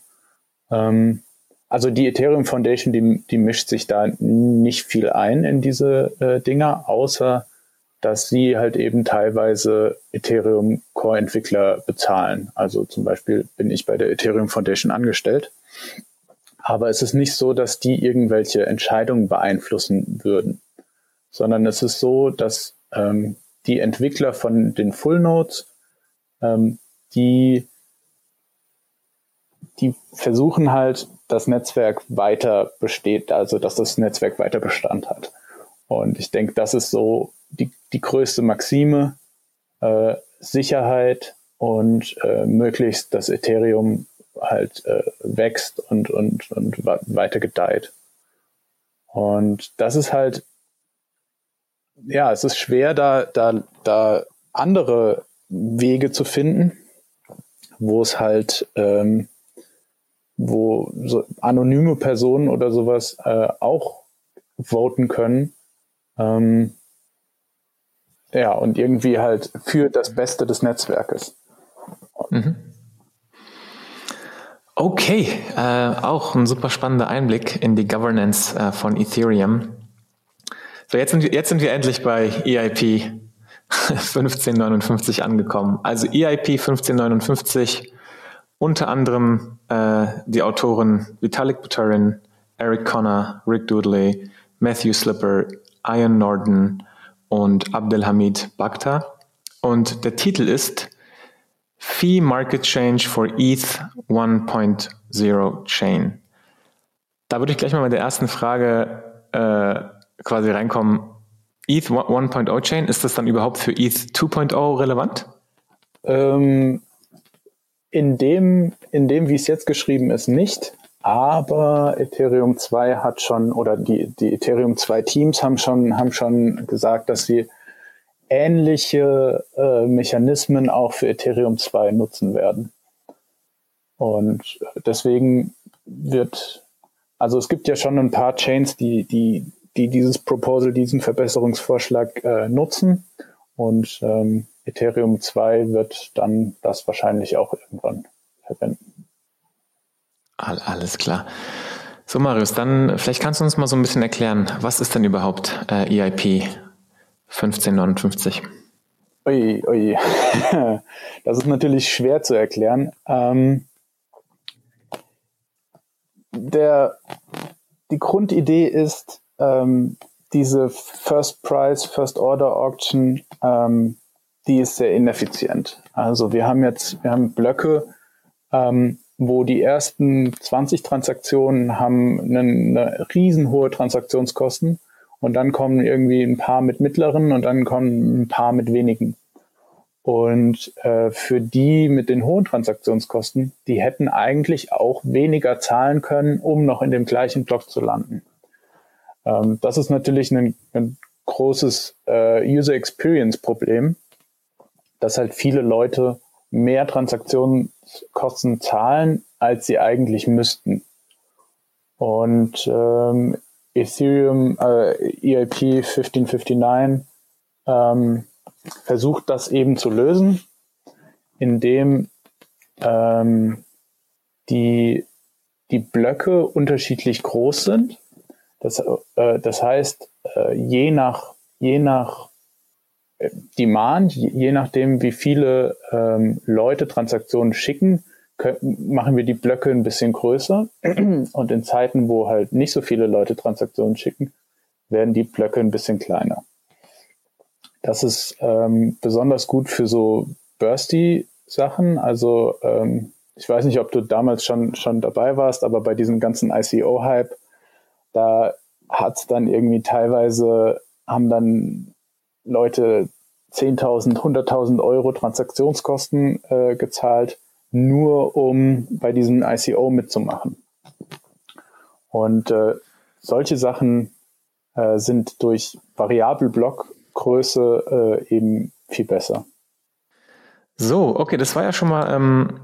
ähm, also die Ethereum Foundation, die, die mischt sich da nicht viel ein in diese äh, Dinger, außer dass sie halt eben teilweise Ethereum Core Entwickler bezahlen. Also zum Beispiel bin ich bei der Ethereum Foundation angestellt. Aber es ist nicht so, dass die irgendwelche Entscheidungen beeinflussen würden, sondern es ist so, dass ähm, die Entwickler von den Full Nodes, ähm, die, die versuchen halt das Netzwerk weiter besteht, also dass das Netzwerk weiter Bestand hat. Und ich denke, das ist so die, die größte Maxime, äh, Sicherheit und äh, möglichst das Ethereum halt äh, wächst und, und, und weiter gedeiht. Und das ist halt, ja, es ist schwer, da, da, da andere Wege zu finden, wo es halt ähm, wo so anonyme Personen oder sowas äh, auch voten können. Ähm, ja, und irgendwie halt für das Beste des Netzwerkes. Mhm. Okay, äh, auch ein super spannender Einblick in die Governance äh, von Ethereum. So, jetzt sind, wir, jetzt sind wir endlich bei EIP 1559 angekommen. Also EIP 1559 unter anderem äh, die Autoren Vitalik Buterin, Eric Connor, Rick Doodley, Matthew Slipper, Ian Norden und Abdelhamid Bakhta. Und der Titel ist Fee Market Change for ETH 1.0 Chain. Da würde ich gleich mal mit der ersten Frage äh, quasi reinkommen. ETH 1.0 Chain, ist das dann überhaupt für ETH 2.0 relevant? Ähm, in dem, in dem, wie es jetzt geschrieben ist, nicht. Aber Ethereum 2 hat schon, oder die, die Ethereum 2 Teams haben schon, haben schon gesagt, dass sie ähnliche äh, Mechanismen auch für Ethereum 2 nutzen werden. Und deswegen wird, also es gibt ja schon ein paar Chains, die, die, die dieses Proposal, diesen Verbesserungsvorschlag äh, nutzen. Und ähm, Ethereum 2 wird dann das wahrscheinlich auch irgendwann verwenden. Alles klar. So, Marius, dann vielleicht kannst du uns mal so ein bisschen erklären, was ist denn überhaupt äh, EIP 1559? Ui, ui. Das ist natürlich schwer zu erklären. Ähm, der, die Grundidee ist, ähm, diese First Price, First Order Auction, ähm, die ist sehr ineffizient. Also wir haben jetzt, wir haben Blöcke, ähm, wo die ersten 20 Transaktionen haben eine, eine riesenhohe Transaktionskosten und dann kommen irgendwie ein paar mit mittleren und dann kommen ein paar mit wenigen. Und äh, für die mit den hohen Transaktionskosten, die hätten eigentlich auch weniger zahlen können, um noch in dem gleichen Block zu landen. Ähm, das ist natürlich ein, ein großes äh, User Experience Problem, dass halt viele Leute mehr Transaktionskosten zahlen, als sie eigentlich müssten. Und ähm, Ethereum äh, EIP 1559 ähm, versucht das eben zu lösen, indem ähm, die, die Blöcke unterschiedlich groß sind. Das, äh, das heißt, äh, je nach, je nach Demand, je, nachdem, wie viele ähm, Leute Transaktionen schicken, können, machen wir die Blöcke ein bisschen größer. Und in Zeiten, wo halt nicht so viele Leute Transaktionen schicken, werden die Blöcke ein bisschen kleiner. Das ist ähm, besonders gut für so Bursty-Sachen. Also ähm, ich weiß nicht, ob du damals schon, schon dabei warst, aber bei diesem ganzen ICO-Hype, da hat es dann irgendwie teilweise, haben dann Leute 10.000, 100.000 Euro Transaktionskosten äh, gezahlt, nur um bei diesem ICO mitzumachen. Und äh, solche Sachen äh, sind durch Variabelblockgröße äh, eben viel besser. So, okay, das war ja schon mal ähm,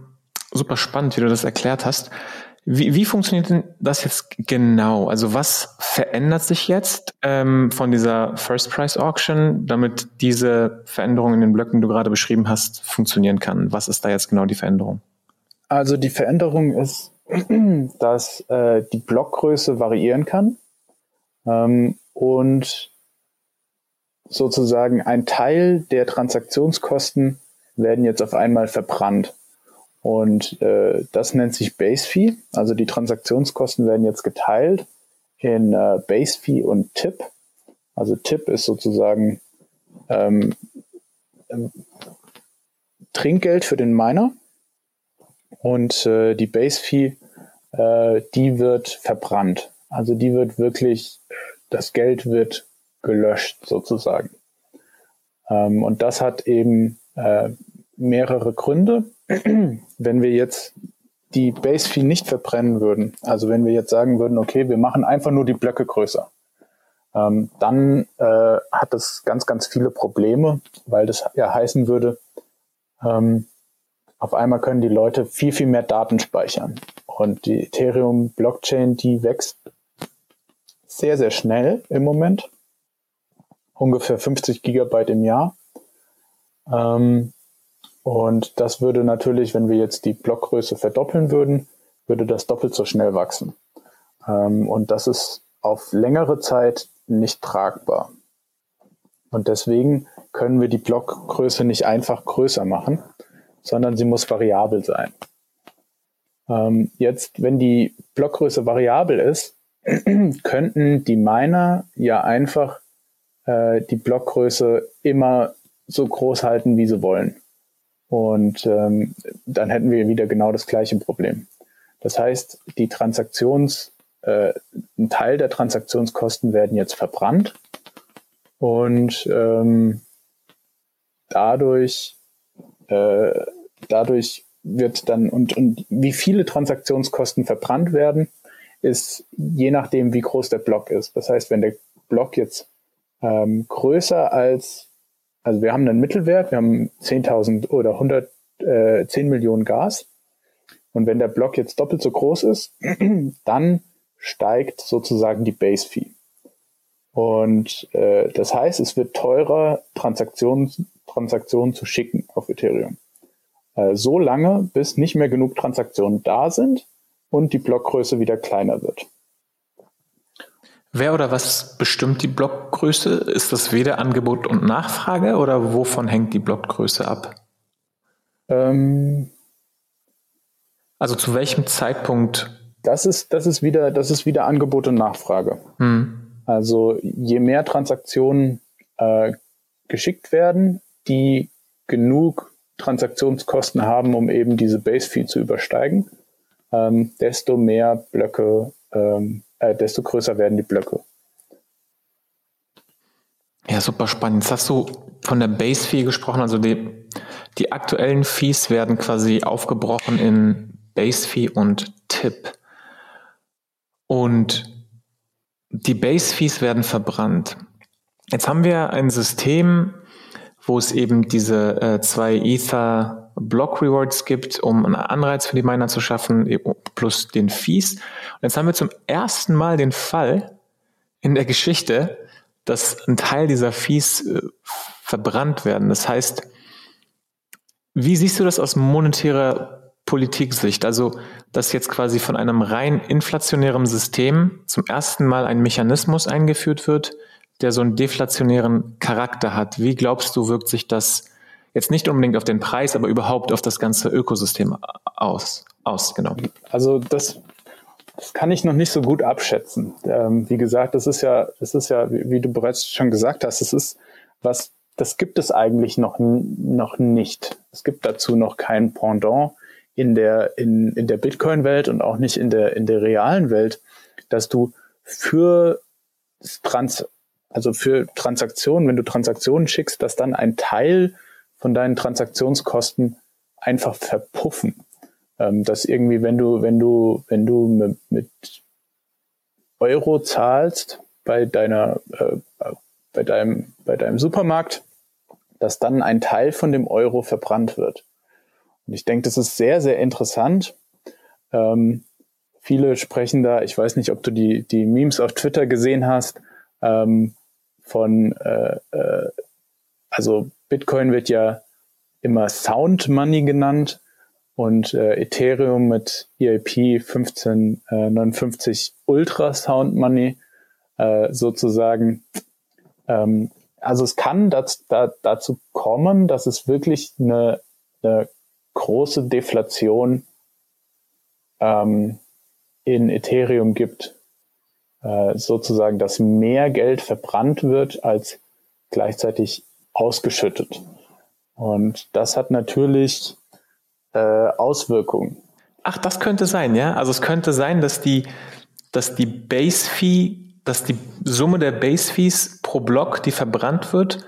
super spannend, wie du das erklärt hast. Wie, wie funktioniert denn das jetzt genau? Also was verändert sich jetzt ähm, von dieser First Price Auction, damit diese Veränderung in den Blöcken, die du gerade beschrieben hast, funktionieren kann? Was ist da jetzt genau die Veränderung? Also die Veränderung ist, dass äh, die Blockgröße variieren kann ähm, und sozusagen ein Teil der Transaktionskosten werden jetzt auf einmal verbrannt. Und äh, das nennt sich Base Fee. Also die Transaktionskosten werden jetzt geteilt in äh, Base Fee und Tip. Also Tip ist sozusagen ähm, ähm, Trinkgeld für den Miner. Und äh, die Base Fee, äh, die wird verbrannt. Also die wird wirklich, das Geld wird gelöscht sozusagen. Ähm, und das hat eben äh, mehrere Gründe. wenn wir jetzt die Base Fee nicht verbrennen würden, also wenn wir jetzt sagen würden, okay, wir machen einfach nur die Blöcke größer, ähm, dann äh, hat das ganz, ganz viele Probleme, weil das ja heißen würde, ähm, auf einmal können die Leute viel, viel mehr Daten speichern. Und die Ethereum Blockchain, die wächst sehr, sehr schnell im Moment. Ungefähr 50 Gigabyte im Jahr. Ähm, und das würde natürlich, wenn wir jetzt die Blockgröße verdoppeln würden, würde das doppelt so schnell wachsen. Ähm, und das ist auf längere Zeit nicht tragbar. Und deswegen können wir die Blockgröße nicht einfach größer machen, sondern sie muss variabel sein. Ähm, jetzt, wenn die Blockgröße variabel ist, könnten die Miner ja einfach äh, die Blockgröße immer so groß halten, wie sie wollen. Und ähm, dann hätten wir wieder genau das gleiche Problem. Das heißt, die Transaktions, äh, ein Teil der Transaktionskosten werden jetzt verbrannt und ähm, dadurch, äh, dadurch wird dann und, und wie viele Transaktionskosten verbrannt werden, ist je nachdem, wie groß der Block ist. Das heißt, wenn der Block jetzt ähm, größer als also wir haben einen Mittelwert, wir haben 10.000 oder 100, äh, 10 Millionen Gas. Und wenn der Block jetzt doppelt so groß ist, dann steigt sozusagen die Base Fee. Und äh, das heißt, es wird teurer, Transaktionen, Transaktionen zu schicken auf Ethereum. Äh, so lange, bis nicht mehr genug Transaktionen da sind und die Blockgröße wieder kleiner wird. Wer oder was bestimmt die Blockgröße? Ist das weder Angebot und Nachfrage oder wovon hängt die Blockgröße ab? Ähm, also zu welchem Zeitpunkt? Das ist, das ist wieder, das ist wieder Angebot und Nachfrage. Hm. Also je mehr Transaktionen äh, geschickt werden, die genug Transaktionskosten haben, um eben diese Base-Fee zu übersteigen, ähm, desto mehr Blöcke, ähm, äh, desto größer werden die Blöcke. Ja, super spannend. Jetzt hast du von der Base-Fee gesprochen, also die, die aktuellen Fees werden quasi aufgebrochen in Base-Fee und Tip. Und die Base-Fees werden verbrannt. Jetzt haben wir ein System, wo es eben diese äh, zwei Ether Block Rewards gibt, um einen Anreiz für die Miner zu schaffen, plus den Fees. Und jetzt haben wir zum ersten Mal den Fall in der Geschichte, dass ein Teil dieser Fees äh, verbrannt werden. Das heißt, wie siehst du das aus monetärer Politiksicht. Also, dass jetzt quasi von einem rein inflationären System zum ersten Mal ein Mechanismus eingeführt wird, der so einen deflationären Charakter hat. Wie glaubst du, wirkt sich das jetzt nicht unbedingt auf den Preis, aber überhaupt auf das ganze Ökosystem aus? aus genau. Also das, das kann ich noch nicht so gut abschätzen. Ähm, wie gesagt, das ist ja, das ist ja, wie, wie du bereits schon gesagt hast, das ist was, das gibt es eigentlich noch, noch nicht. Es gibt dazu noch kein Pendant in der, in, in der Bitcoin-Welt und auch nicht in der, in der realen Welt, dass du für Trans, also für Transaktionen, wenn du Transaktionen schickst, dass dann ein Teil von deinen Transaktionskosten einfach verpuffen. Ähm, dass irgendwie, wenn du, wenn du, wenn du mit, mit Euro zahlst bei deiner, äh, bei deinem, bei deinem Supermarkt, dass dann ein Teil von dem Euro verbrannt wird. Und ich denke, das ist sehr, sehr interessant. Ähm, viele sprechen da, ich weiß nicht, ob du die, die Memes auf Twitter gesehen hast, ähm, von, äh, äh, also Bitcoin wird ja immer Sound Money genannt und äh, Ethereum mit EIP 1559 äh, Ultra Sound Money äh, sozusagen. Ähm, also es kann das, da, dazu kommen, dass es wirklich eine, eine große Deflation ähm, in Ethereum gibt. Äh, sozusagen, dass mehr Geld verbrannt wird als gleichzeitig ausgeschüttet. Und das hat natürlich äh, Auswirkungen. Ach, das könnte sein, ja. Also es könnte sein, dass die, dass die Base Fee, dass die Summe der Base Fees pro Block, die verbrannt wird,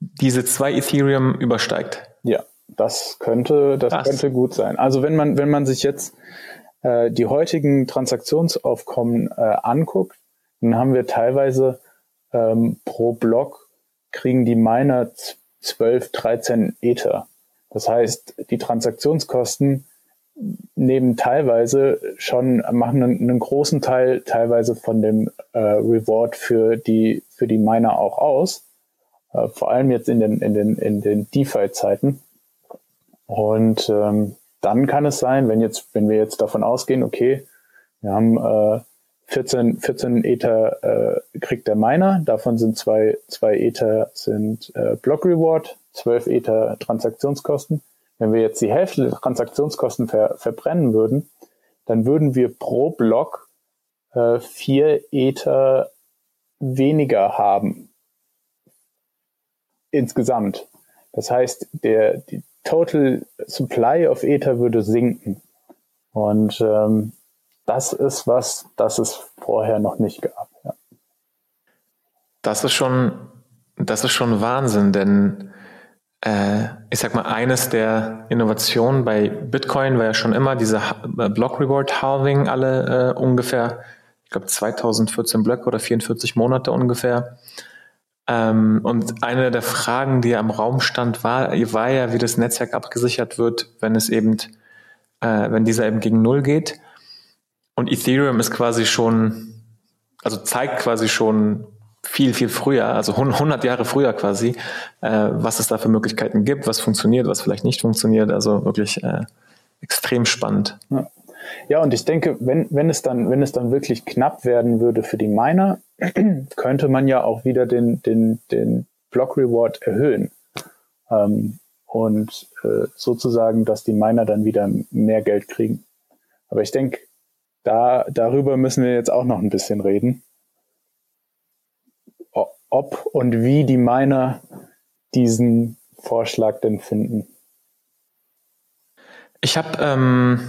diese zwei Ethereum übersteigt. Ja, das könnte, das Krass. könnte gut sein. Also wenn man, wenn man sich jetzt äh, die heutigen Transaktionsaufkommen äh, anguckt, dann haben wir teilweise ähm, pro Block kriegen die Miner 12, 13 Ether. Das heißt, die Transaktionskosten nehmen teilweise schon, machen einen, einen großen Teil teilweise von dem äh, Reward für die, für die Miner auch aus. Äh, vor allem jetzt in den, in den, in den DeFi-Zeiten. Und ähm, dann kann es sein, wenn jetzt, wenn wir jetzt davon ausgehen, okay, wir haben äh, 14, 14 Ether äh, kriegt der Miner, davon sind zwei, zwei Ether sind äh, Block Reward, 12 Ether Transaktionskosten. Wenn wir jetzt die Hälfte der Transaktionskosten ver, verbrennen würden, dann würden wir pro Block äh, vier Ether weniger haben insgesamt. Das heißt, der, die Total Supply of Ether würde sinken. Und ähm, das ist was, das es vorher noch nicht gab. Ja. Das ist schon, das ist schon Wahnsinn, denn äh, ich sag mal, eines der Innovationen bei Bitcoin war ja schon immer diese Block Reward Halving alle äh, ungefähr, ich glaube 2014 Blöcke oder 44 Monate ungefähr. Ähm, und eine der Fragen, die am Raum stand, war, war ja, wie das Netzwerk abgesichert wird, wenn es eben, äh, wenn dieser eben gegen Null geht. Und Ethereum ist quasi schon, also zeigt quasi schon viel, viel früher, also 100 Jahre früher quasi, äh, was es da für Möglichkeiten gibt, was funktioniert, was vielleicht nicht funktioniert. Also wirklich äh, extrem spannend. Ja. ja, und ich denke, wenn, wenn, es dann, wenn es dann wirklich knapp werden würde für die Miner, könnte man ja auch wieder den, den, den Block Reward erhöhen. Ähm, und äh, sozusagen, dass die Miner dann wieder mehr Geld kriegen. Aber ich denke, da, darüber müssen wir jetzt auch noch ein bisschen reden. Ob und wie die Miner diesen Vorschlag denn finden. Ich habe ähm,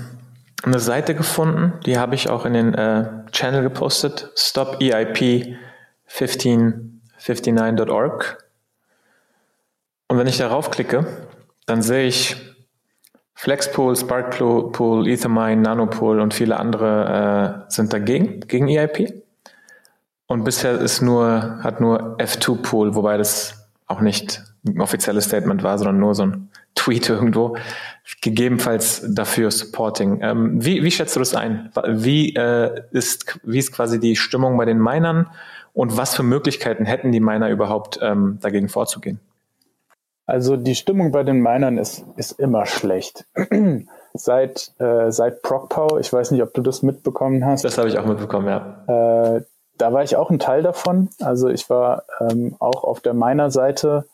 eine Seite gefunden, die habe ich auch in den äh, Channel gepostet, stopeip1559.org. Und wenn ich darauf klicke, dann sehe ich Flexpool, Sparkpool, Ethermine, Nanopool und viele andere äh, sind dagegen, gegen EIP. Und bisher ist nur, hat nur F2Pool, wobei das auch nicht ein offizielles Statement war, sondern nur so ein Tweet irgendwo, gegebenenfalls dafür Supporting. Ähm, wie, wie schätzt du das ein? Wie, äh, ist, wie ist quasi die Stimmung bei den Minern und was für Möglichkeiten hätten die Miner überhaupt ähm, dagegen vorzugehen? Also die Stimmung bei den Minern ist, ist immer schlecht. seit äh, seit ProcPow, ich weiß nicht, ob du das mitbekommen hast. Das habe ich auch mitbekommen, ja. Äh, da war ich auch ein Teil davon. Also ich war ähm, auch auf der Miner-Seite.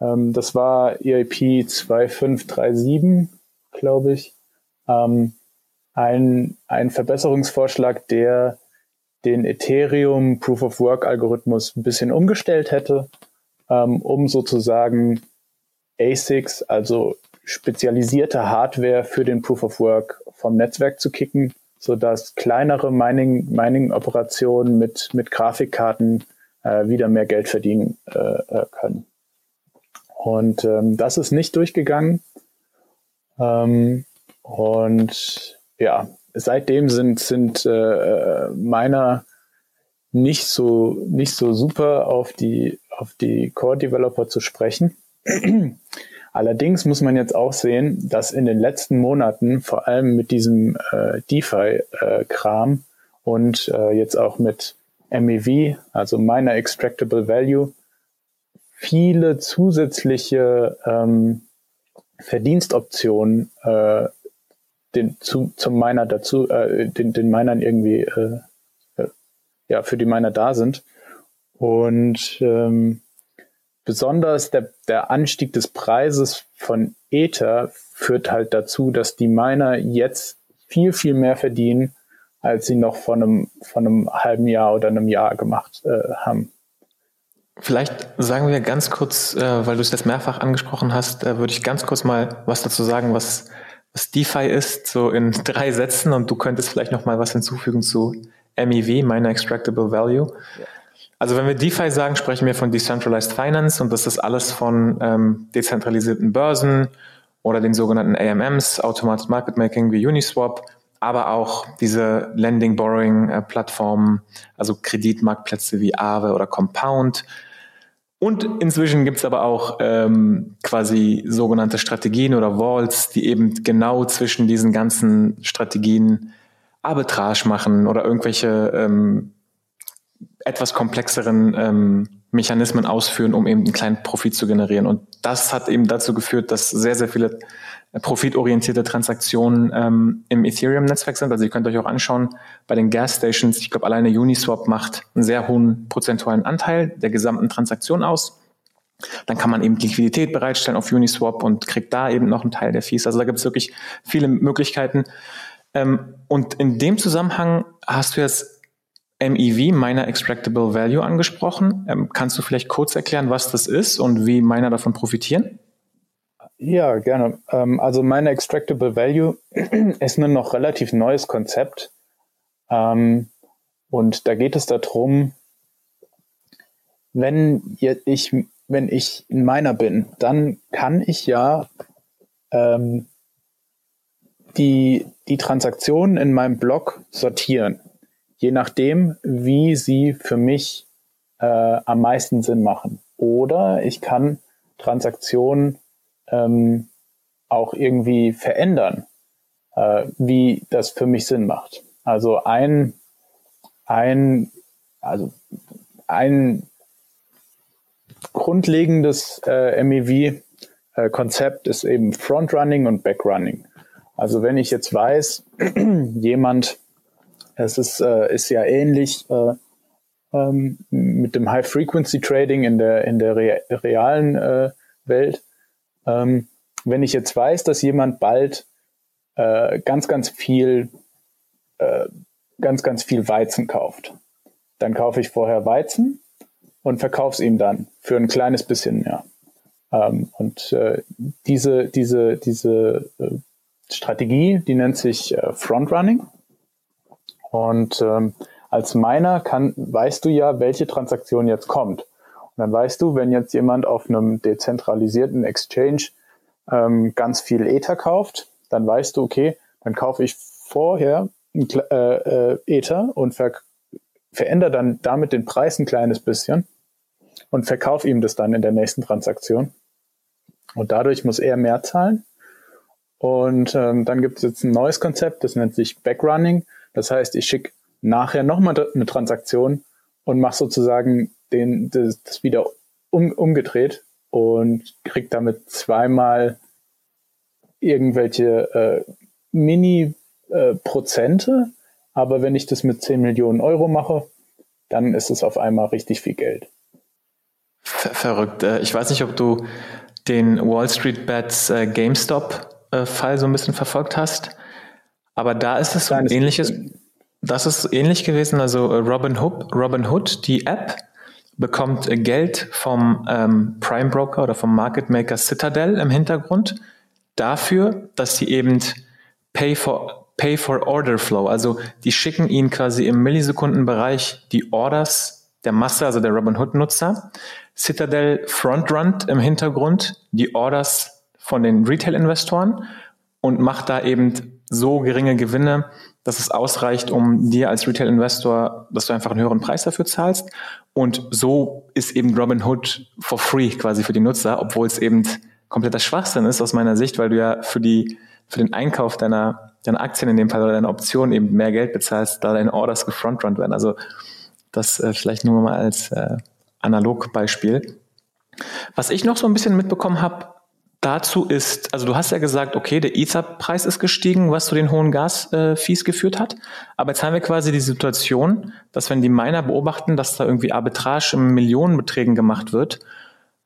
Ähm, das war EIP 2537, glaube ich. Ähm, ein, ein Verbesserungsvorschlag, der den Ethereum Proof of Work Algorithmus ein bisschen umgestellt hätte, ähm, um sozusagen ASICs, also spezialisierte Hardware für den Proof of Work vom Netzwerk zu kicken, sodass kleinere Mining, Mining-Operationen mit, mit Grafikkarten äh, wieder mehr Geld verdienen äh, äh, können. Und ähm, das ist nicht durchgegangen. Ähm, und ja, seitdem sind, sind äh, meiner nicht so, nicht so super auf die, auf die Core-Developer zu sprechen. Allerdings muss man jetzt auch sehen, dass in den letzten Monaten, vor allem mit diesem äh, DeFi-Kram äh, und äh, jetzt auch mit MEV, also Miner Extractable Value, viele zusätzliche ähm, Verdienstoptionen äh, den, zu, zum Miner dazu, äh, den, den Minern irgendwie äh, äh, ja, für die Miner da sind. Und ähm, besonders der, der Anstieg des Preises von Ether führt halt dazu, dass die Miner jetzt viel, viel mehr verdienen, als sie noch von einem, von einem halben Jahr oder einem Jahr gemacht äh, haben. Vielleicht sagen wir ganz kurz, äh, weil du es jetzt mehrfach angesprochen hast, äh, würde ich ganz kurz mal was dazu sagen, was, was DeFi ist, so in drei Sätzen und du könntest vielleicht noch mal was hinzufügen zu MEV, Miner Extractable Value. Ja. Also wenn wir DeFi sagen, sprechen wir von Decentralized Finance und das ist alles von ähm, dezentralisierten Börsen oder den sogenannten AMMs, Automated Market Making wie Uniswap, aber auch diese Lending Borrowing äh, also Kreditmarktplätze wie Aave oder Compound. Und inzwischen gibt's aber auch ähm, quasi sogenannte Strategien oder Vaults, die eben genau zwischen diesen ganzen Strategien Arbitrage machen oder irgendwelche ähm, etwas komplexeren ähm, Mechanismen ausführen, um eben einen kleinen Profit zu generieren. Und das hat eben dazu geführt, dass sehr, sehr viele profitorientierte Transaktionen ähm, im Ethereum-Netzwerk sind. Also ihr könnt euch auch anschauen, bei den Gas-Stations, ich glaube alleine Uniswap macht einen sehr hohen prozentualen Anteil der gesamten Transaktion aus. Dann kann man eben Liquidität bereitstellen auf Uniswap und kriegt da eben noch einen Teil der Fees. Also da gibt es wirklich viele Möglichkeiten. Ähm, und in dem Zusammenhang hast du jetzt MEV, Miner Extractable Value, angesprochen. Ähm, kannst du vielleicht kurz erklären, was das ist und wie Miner davon profitieren? Ja, gerne. Ähm, also Miner Extractable Value ist ein noch relativ neues Konzept. Ähm, und da geht es darum, wenn ich, wenn ich ein Miner bin, dann kann ich ja ähm, die, die Transaktionen in meinem Block sortieren je nachdem, wie sie für mich äh, am meisten Sinn machen. Oder ich kann Transaktionen ähm, auch irgendwie verändern, äh, wie das für mich Sinn macht. Also ein, ein, also ein, grundlegendes äh, MEV-Konzept ist eben Frontrunning und Backrunning. Also wenn ich jetzt weiß, jemand, es ist, äh, ist ja ähnlich äh, ähm, mit dem High-Frequency-Trading in der, in der Re realen äh, Welt. Ähm, wenn ich jetzt weiß, dass jemand bald äh, ganz, ganz viel, äh, ganz, ganz viel Weizen kauft, dann kaufe ich vorher Weizen und verkaufe es ihm dann für ein kleines bisschen mehr. Ähm, und äh, diese, diese, diese Strategie, die nennt sich äh, Frontrunning. Und ähm, als Miner kann, weißt du ja, welche Transaktion jetzt kommt. Und dann weißt du, wenn jetzt jemand auf einem dezentralisierten Exchange ähm, ganz viel Ether kauft, dann weißt du, okay, dann kaufe ich vorher äh, äh, Ether und ver verändere dann damit den Preis ein kleines bisschen und verkaufe ihm das dann in der nächsten Transaktion. Und dadurch muss er mehr zahlen und ähm, dann gibt es jetzt ein neues Konzept, das nennt sich Backrunning. Das heißt, ich schicke nachher nochmal eine Transaktion und mache sozusagen den, das, das wieder um, umgedreht und kriege damit zweimal irgendwelche äh, Mini-Prozente. Äh, Aber wenn ich das mit 10 Millionen Euro mache, dann ist es auf einmal richtig viel Geld. Ver verrückt. Äh, ich weiß nicht, ob du den Wall Street Bets äh, GameStop äh, so ein bisschen verfolgt hast. Aber da ist es so ähnliches. Das ist ähnlich gewesen. Also äh, Robin Hood, Robin Hood, die App, bekommt äh, Geld vom ähm, Prime Broker oder vom Market Maker Citadel im Hintergrund dafür, dass sie eben Pay for Pay for Order Flow, also die schicken ihnen quasi im Millisekundenbereich die Orders der Masse, also der Robin Hood Nutzer. Citadel frontrunnt im Hintergrund die Orders von den Retail-Investoren und macht da eben so geringe Gewinne, dass es ausreicht, um dir als Retail-Investor, dass du einfach einen höheren Preis dafür zahlst. Und so ist eben Robinhood for free quasi für die Nutzer, obwohl es eben kompletter Schwachsinn ist aus meiner Sicht, weil du ja für die, für den Einkauf deiner, deiner Aktien in dem Fall oder deiner Optionen eben mehr Geld bezahlst, da deine Orders gefrontrunnt werden. Also das äh, vielleicht nur mal als äh, Analogbeispiel. Was ich noch so ein bisschen mitbekommen habe, dazu ist, also du hast ja gesagt, okay, der Ether-Preis ist gestiegen, was zu den hohen Gasfees äh, geführt hat. Aber jetzt haben wir quasi die Situation, dass wenn die Miner beobachten, dass da irgendwie Arbitrage in Millionenbeträgen gemacht wird,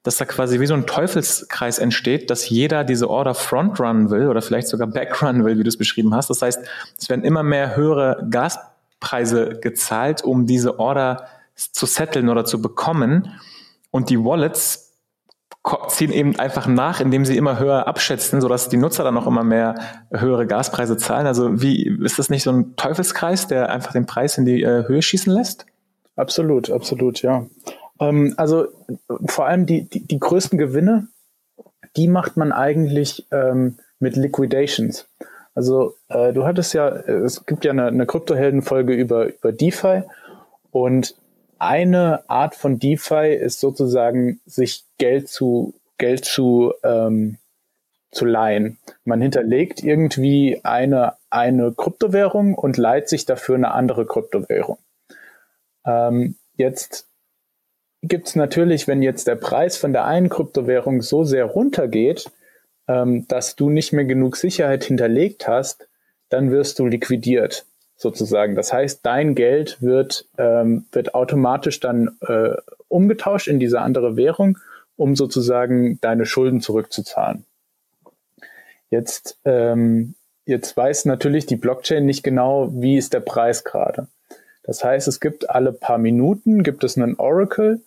dass da quasi wie so ein Teufelskreis entsteht, dass jeder diese Order frontrunnen will oder vielleicht sogar backrunnen will, wie du es beschrieben hast. Das heißt, es werden immer mehr höhere Gaspreise gezahlt, um diese Order zu setteln oder zu bekommen. Und die Wallets ziehen eben einfach nach, indem sie immer höher abschätzen, sodass die Nutzer dann auch immer mehr höhere Gaspreise zahlen. Also wie ist das nicht so ein Teufelskreis, der einfach den Preis in die äh, Höhe schießen lässt? Absolut, absolut, ja. Ähm, also vor allem die, die, die, größten Gewinne, die macht man eigentlich ähm, mit Liquidations. Also äh, du hattest ja, es gibt ja eine, eine Kryptoheldenfolge über, über DeFi und eine Art von DeFi ist sozusagen, sich Geld zu, Geld zu, ähm, zu leihen. Man hinterlegt irgendwie eine, eine Kryptowährung und leiht sich dafür eine andere Kryptowährung. Ähm, jetzt gibt es natürlich, wenn jetzt der Preis von der einen Kryptowährung so sehr runtergeht, ähm, dass du nicht mehr genug Sicherheit hinterlegt hast, dann wirst du liquidiert sozusagen. Das heißt, dein Geld wird, ähm, wird automatisch dann äh, umgetauscht in diese andere Währung, um sozusagen deine Schulden zurückzuzahlen. Jetzt, ähm, jetzt weiß natürlich die Blockchain nicht genau, wie ist der Preis gerade. Das heißt, es gibt alle paar Minuten gibt es einen Oracle,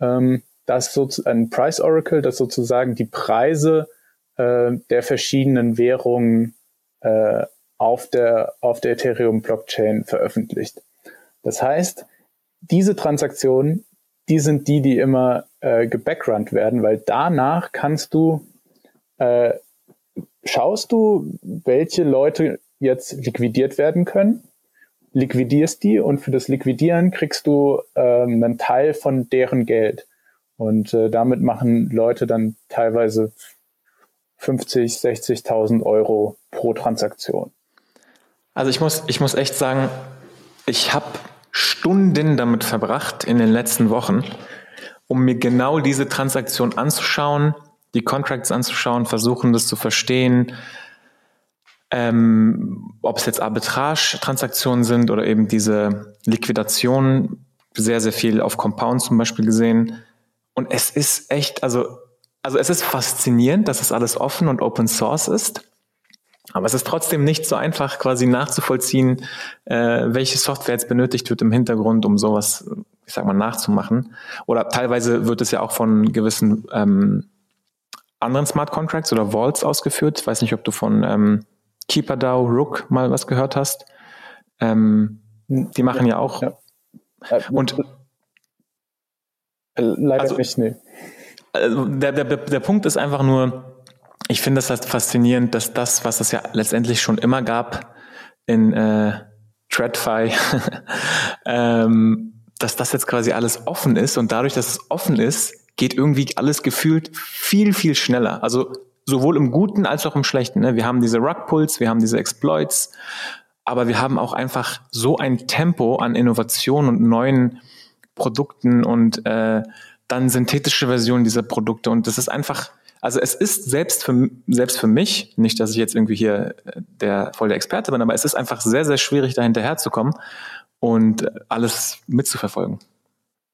ähm, das so ein Price Oracle, das sozusagen die Preise äh, der verschiedenen Währungen äh, auf der, auf der Ethereum-Blockchain veröffentlicht. Das heißt, diese Transaktionen, die sind die, die immer äh, gebackrunnt werden, weil danach kannst du, äh, schaust du, welche Leute jetzt liquidiert werden können, liquidierst die und für das Liquidieren kriegst du äh, einen Teil von deren Geld. Und äh, damit machen Leute dann teilweise 50, 60.000 Euro pro Transaktion. Also ich muss, ich muss echt sagen, ich habe Stunden damit verbracht in den letzten Wochen, um mir genau diese Transaktion anzuschauen, die Contracts anzuschauen, versuchen das zu verstehen, ähm, ob es jetzt Arbitrage-Transaktionen sind oder eben diese Liquidation, sehr, sehr viel auf Compound zum Beispiel gesehen. Und es ist echt, also, also es ist faszinierend, dass es alles offen und Open Source ist. Aber es ist trotzdem nicht so einfach, quasi nachzuvollziehen, äh, welche Software jetzt benötigt wird im Hintergrund, um sowas, ich sag mal, nachzumachen. Oder teilweise wird es ja auch von gewissen ähm, anderen Smart Contracts oder Vaults ausgeführt. Ich weiß nicht, ob du von ähm, KeeperDAO, Rook mal was gehört hast. Ähm, die machen ja, ja auch. Ja. Äh, und äh, leider also, nicht, nee. Also der, der, der Punkt ist einfach nur, ich finde es halt faszinierend, dass das, was es ja letztendlich schon immer gab in äh, TradFi, ähm, dass das jetzt quasi alles offen ist und dadurch, dass es offen ist, geht irgendwie alles gefühlt viel, viel schneller. Also sowohl im Guten als auch im Schlechten. Ne? Wir haben diese Rugpulls, wir haben diese Exploits, aber wir haben auch einfach so ein Tempo an Innovation und neuen Produkten und äh, dann synthetische Versionen dieser Produkte. Und das ist einfach, also es ist selbst für, selbst für mich, nicht, dass ich jetzt irgendwie hier äh, der voll der Experte bin, aber es ist einfach sehr, sehr schwierig, da hinterherzukommen und alles mitzuverfolgen.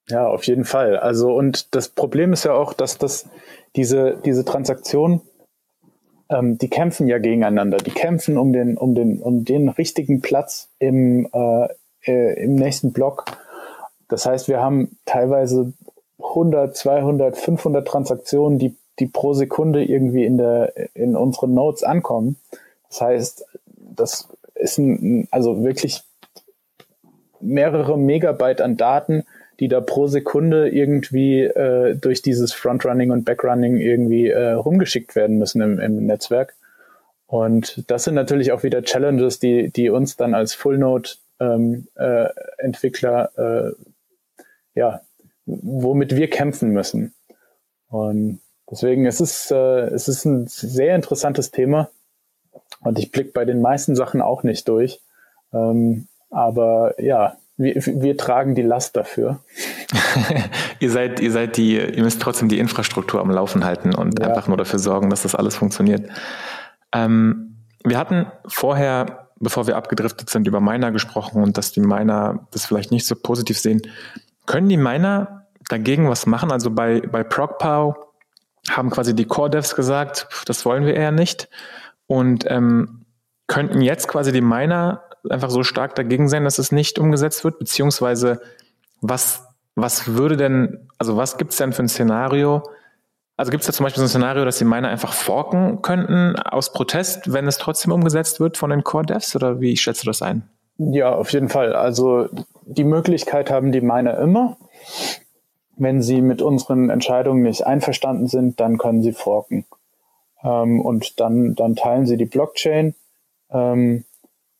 Ja, auf jeden Fall. Also, und das Problem ist ja auch, dass das, diese, diese Transaktion, ähm, die kämpfen ja gegeneinander. Die kämpfen um den, um den, um den richtigen Platz im, äh, äh, im nächsten Block. Das heißt, wir haben teilweise 100, 200, 500 Transaktionen, die, die pro Sekunde irgendwie in der, in unseren Nodes ankommen. Das heißt, das ist ein, also wirklich mehrere Megabyte an Daten, die da pro Sekunde irgendwie äh, durch dieses Frontrunning und Backrunning irgendwie äh, rumgeschickt werden müssen im, im Netzwerk. Und das sind natürlich auch wieder Challenges, die, die uns dann als Full-Node-Entwickler, ähm, äh, ja, womit wir kämpfen müssen. Und deswegen es ist äh, es ist ein sehr interessantes Thema und ich blicke bei den meisten Sachen auch nicht durch. Ähm, aber ja, wir, wir tragen die Last dafür. ihr seid, ihr seid die, ihr müsst trotzdem die Infrastruktur am Laufen halten und ja. einfach nur dafür sorgen, dass das alles funktioniert. Ähm, wir hatten vorher, bevor wir abgedriftet sind, über Miner gesprochen und dass die Miner das vielleicht nicht so positiv sehen. Können die Miner dagegen was machen? Also bei, bei ProgPow haben quasi die Core-Devs gesagt, das wollen wir eher nicht. Und ähm, könnten jetzt quasi die Miner einfach so stark dagegen sein, dass es nicht umgesetzt wird? Beziehungsweise was, was würde denn, also was gibt es denn für ein Szenario? Also gibt es da zum Beispiel so ein Szenario, dass die Miner einfach forken könnten aus Protest, wenn es trotzdem umgesetzt wird von den Core-Devs? Oder wie schätzt du das ein? Ja, auf jeden Fall. Also die Möglichkeit haben die Miner immer. Wenn sie mit unseren Entscheidungen nicht einverstanden sind, dann können sie forken. Ähm, und dann, dann teilen sie die Blockchain. Ähm,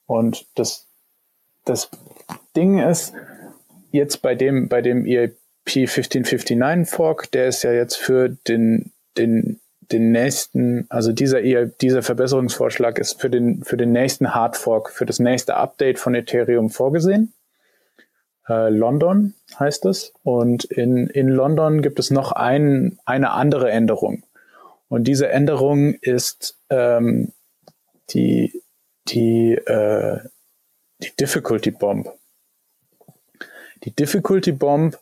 und das, das Ding ist, jetzt bei dem, bei dem EIP 1559 Fork, der ist ja jetzt für den, den, den nächsten, also dieser, EIP, dieser Verbesserungsvorschlag ist für den, für den nächsten Hard Fork, für das nächste Update von Ethereum vorgesehen. Äh, London heißt es. Und in, in London gibt es noch ein, eine andere Änderung. Und diese Änderung ist ähm, die die, äh, die Difficulty Bomb. Die Difficulty Bomb,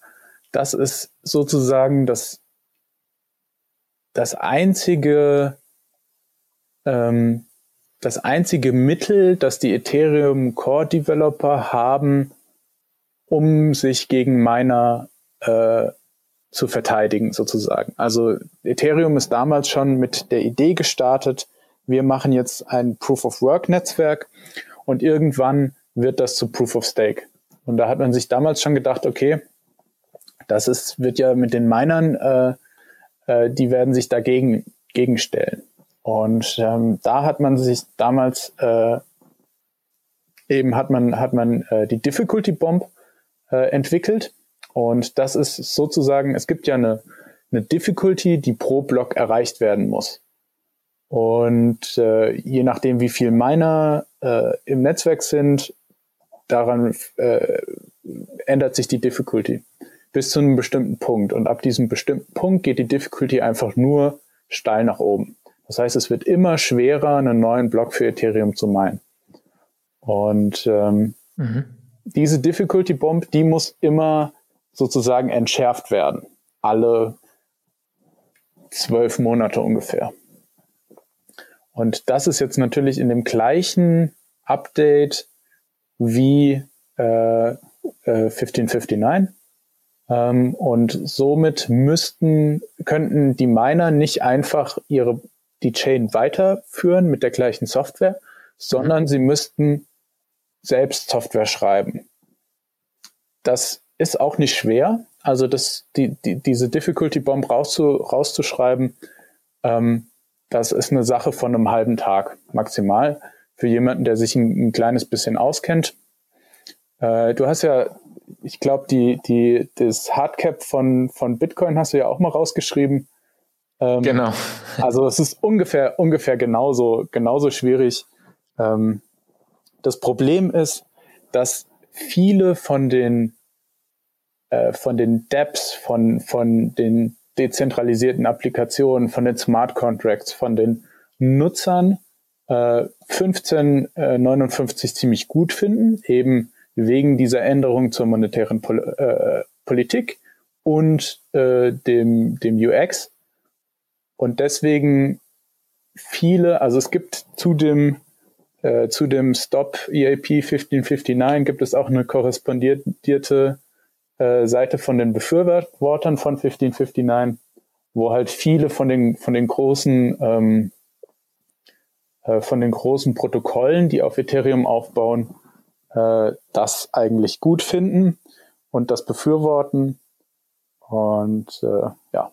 das ist sozusagen das, das einzige, ähm, das einzige Mittel, das die Ethereum Core Developer haben, um sich gegen Miner äh, zu verteidigen, sozusagen. Also Ethereum ist damals schon mit der Idee gestartet, wir machen jetzt ein Proof of Work Netzwerk und irgendwann wird das zu Proof of Stake. Und da hat man sich damals schon gedacht, okay, das ist, wird ja mit den Minern, äh, äh, die werden sich dagegen gegenstellen. Und ähm, da hat man sich damals äh, eben hat man hat man äh, die Difficulty Bomb äh, entwickelt und das ist sozusagen es gibt ja eine eine Difficulty, die pro Block erreicht werden muss. Und äh, je nachdem, wie viel Miner äh, im Netzwerk sind, daran äh, ändert sich die Difficulty. bis zu einem bestimmten Punkt. Und ab diesem bestimmten Punkt geht die Difficulty einfach nur steil nach oben. Das heißt, es wird immer schwerer, einen neuen Block für Ethereum zu meinen. Und ähm, mhm. Diese Difficulty Bomb, die muss immer sozusagen entschärft werden. Alle zwölf Monate ungefähr. Und das ist jetzt natürlich in dem gleichen Update wie äh, äh, 1559. Ähm, und somit müssten, könnten die Miner nicht einfach ihre, die Chain weiterführen mit der gleichen Software, sondern mhm. sie müssten selbst Software schreiben. Das ist auch nicht schwer. Also das, die, die, diese Difficulty Bomb rauszu, rauszuschreiben, ähm, das ist eine Sache von einem halben Tag maximal für jemanden, der sich ein, ein kleines bisschen auskennt. Äh, du hast ja, ich glaube, die, die, das Hardcap von, von Bitcoin hast du ja auch mal rausgeschrieben. Ähm, genau. Also es ist ungefähr, ungefähr genauso, genauso schwierig. Ähm, das Problem ist, dass viele von den äh, von den Dapps, von, von den dezentralisierten Applikationen, von den Smart Contracts, von den Nutzern äh, 1559 äh, ziemlich gut finden, eben wegen dieser Änderung zur monetären Pol äh, Politik und äh, dem, dem UX. Und deswegen viele, also es gibt zu dem, äh, zu dem Stop EAP 1559 gibt es auch eine korrespondierte äh, Seite von den Befürwortern von 1559, wo halt viele von den, von den großen, ähm, äh, von den großen Protokollen, die auf Ethereum aufbauen, äh, das eigentlich gut finden und das befürworten. Und äh, ja,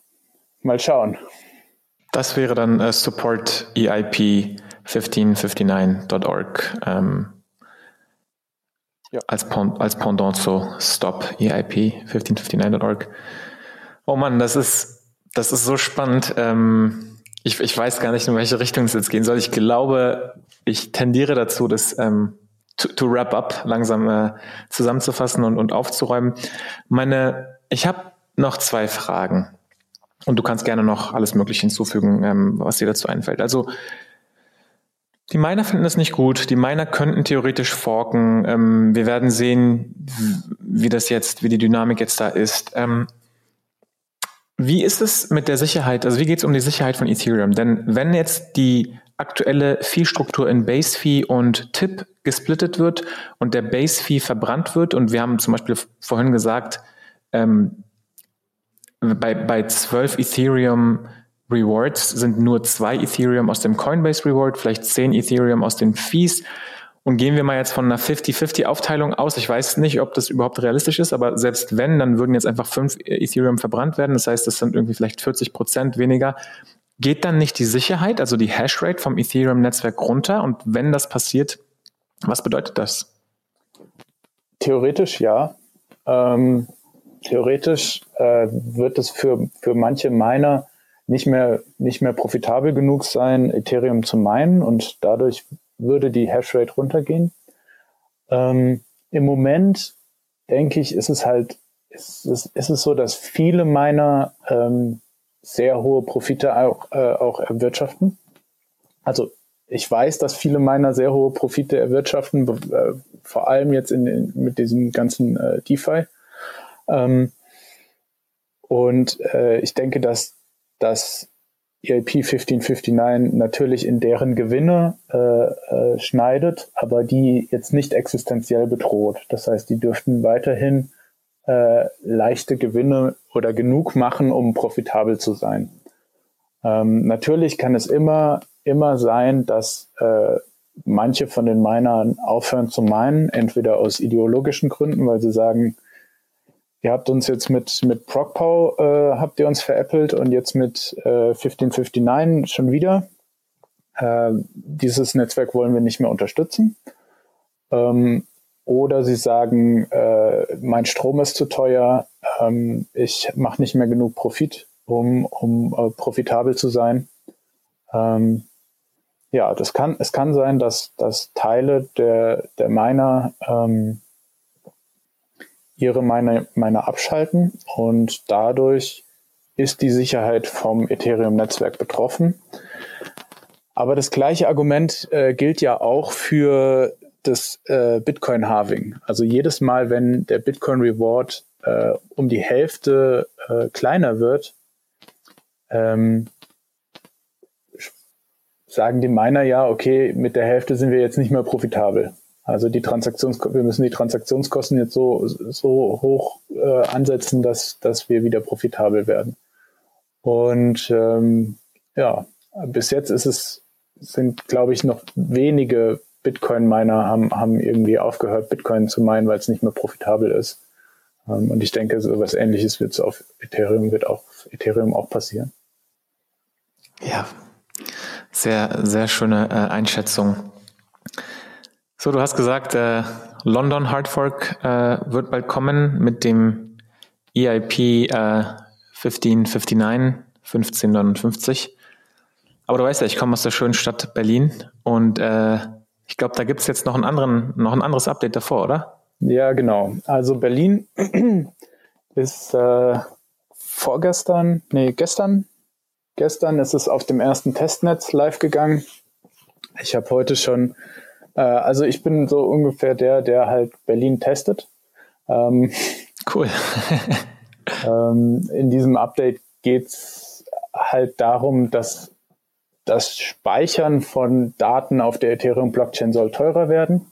mal schauen. Das wäre dann äh, support EIP 1559.org. Ähm, ja. als, als Pendant zu Stop EIP 1559.org. Oh Mann, das ist, das ist so spannend. Ähm, ich, ich weiß gar nicht, in welche Richtung es jetzt gehen soll. Ich glaube, ich tendiere dazu, das ähm, to, to wrap up langsam äh, zusammenzufassen und, und aufzuräumen. Meine, ich habe noch zwei Fragen. Und du kannst gerne noch alles Mögliche hinzufügen, ähm, was dir dazu einfällt. Also die Miner finden das nicht gut. Die Miner könnten theoretisch forken. Ähm, wir werden sehen, wie das jetzt, wie die Dynamik jetzt da ist. Ähm, wie ist es mit der Sicherheit? Also wie geht es um die Sicherheit von Ethereum? Denn wenn jetzt die aktuelle Fee-Struktur in Base-Fee und Tip gesplittet wird und der Base-Fee verbrannt wird und wir haben zum Beispiel vorhin gesagt, ähm, bei, bei 12 Ethereum Rewards sind nur zwei Ethereum aus dem Coinbase Reward, vielleicht zehn Ethereum aus den Fees. Und gehen wir mal jetzt von einer 50-50-Aufteilung aus. Ich weiß nicht, ob das überhaupt realistisch ist, aber selbst wenn, dann würden jetzt einfach fünf Ethereum verbrannt werden. Das heißt, das sind irgendwie vielleicht 40 Prozent weniger. Geht dann nicht die Sicherheit, also die Hashrate vom Ethereum-Netzwerk runter? Und wenn das passiert, was bedeutet das? Theoretisch ja. Ähm, theoretisch äh, wird es für, für manche Miner nicht mehr, nicht mehr profitabel genug sein, Ethereum zu meinen und dadurch würde die Hashrate runtergehen. Ähm, Im Moment denke ich, ist es halt, ist es, ist es so, dass viele Miner ähm, sehr hohe Profite auch, äh, auch erwirtschaften. Also ich weiß, dass viele Miner sehr hohe Profite erwirtschaften, äh, vor allem jetzt in, in, mit diesem ganzen äh, DeFi. Ähm, und äh, ich denke, dass dass EIP 1559 natürlich in deren Gewinne äh, äh, schneidet, aber die jetzt nicht existenziell bedroht. Das heißt, die dürften weiterhin äh, leichte Gewinne oder genug machen, um profitabel zu sein. Ähm, natürlich kann es immer, immer sein, dass äh, manche von den Minern aufhören zu meinen, entweder aus ideologischen Gründen, weil sie sagen, Ihr habt uns jetzt mit, mit ProcPow äh, habt ihr uns veräppelt und jetzt mit äh, 1559 schon wieder. Äh, dieses Netzwerk wollen wir nicht mehr unterstützen. Ähm, oder sie sagen, äh, mein Strom ist zu teuer, ähm, ich mache nicht mehr genug Profit, um, um äh, profitabel zu sein. Ähm, ja, das kann, es kann sein, dass, dass Teile der, der Miner ähm, ihre Miner, Miner abschalten und dadurch ist die Sicherheit vom Ethereum-Netzwerk betroffen. Aber das gleiche Argument äh, gilt ja auch für das äh, Bitcoin-Halving. Also jedes Mal, wenn der Bitcoin-Reward äh, um die Hälfte äh, kleiner wird, ähm, sagen die Miner ja, okay, mit der Hälfte sind wir jetzt nicht mehr profitabel. Also die Transaktions wir müssen die Transaktionskosten jetzt so, so hoch äh, ansetzen, dass, dass wir wieder profitabel werden. Und ähm, ja, bis jetzt ist es, sind, glaube ich, noch wenige Bitcoin-Miner haben, haben irgendwie aufgehört, Bitcoin zu meinen, weil es nicht mehr profitabel ist. Ähm, und ich denke, so was ähnliches wird auf Ethereum, wird auch auf Ethereum auch passieren. Ja, sehr, sehr schöne äh, Einschätzung. So, du hast gesagt, äh, London Hardfork äh, wird bald kommen mit dem EIP äh, 1559, 1559. Aber du weißt ja, ich komme aus der schönen Stadt Berlin und äh, ich glaube, da gibt es jetzt noch einen anderen, noch ein anderes Update davor, oder? Ja, genau. Also Berlin ist äh, vorgestern, nee, gestern, gestern ist es auf dem ersten Testnetz live gegangen. Ich habe heute schon, äh, also ich bin so ungefähr der, der halt Berlin testet. Ähm, cool. ähm, in diesem Update geht es halt darum, dass das Speichern von Daten auf der Ethereum-Blockchain soll teurer werden.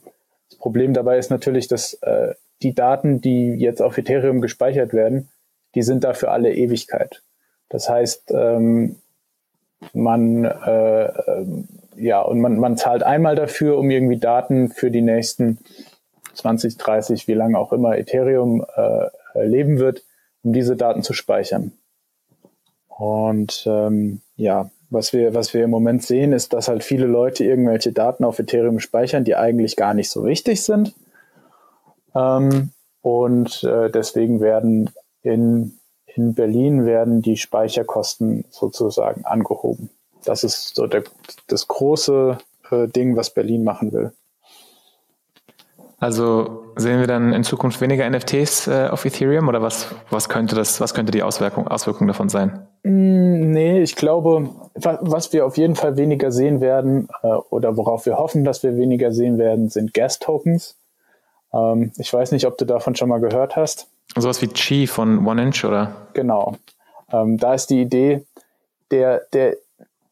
Das Problem dabei ist natürlich, dass äh, die Daten, die jetzt auf Ethereum gespeichert werden, die sind da für alle Ewigkeit. Das heißt, ähm, man äh, äh, ja und man, man zahlt einmal dafür, um irgendwie Daten für die nächsten 20, 30, wie lange auch immer Ethereum äh, leben wird, um diese Daten zu speichern. Und ähm, ja, was wir, was wir im Moment sehen, ist, dass halt viele Leute irgendwelche Daten auf Ethereum speichern, die eigentlich gar nicht so wichtig sind. Ähm, und äh, deswegen werden in, in Berlin werden die Speicherkosten sozusagen angehoben. Das ist so der, das große äh, Ding, was Berlin machen will. Also sehen wir dann in Zukunft weniger NFTs äh, auf Ethereum oder was, was könnte das, was könnte die Auswirkung, Auswirkung davon sein? Mm, nee, ich glaube, was wir auf jeden Fall weniger sehen werden äh, oder worauf wir hoffen, dass wir weniger sehen werden, sind Gas-Tokens. Ähm, ich weiß nicht, ob du davon schon mal gehört hast. Sowas wie Chi von One Inch, oder? Genau. Ähm, da ist die Idee, der, der,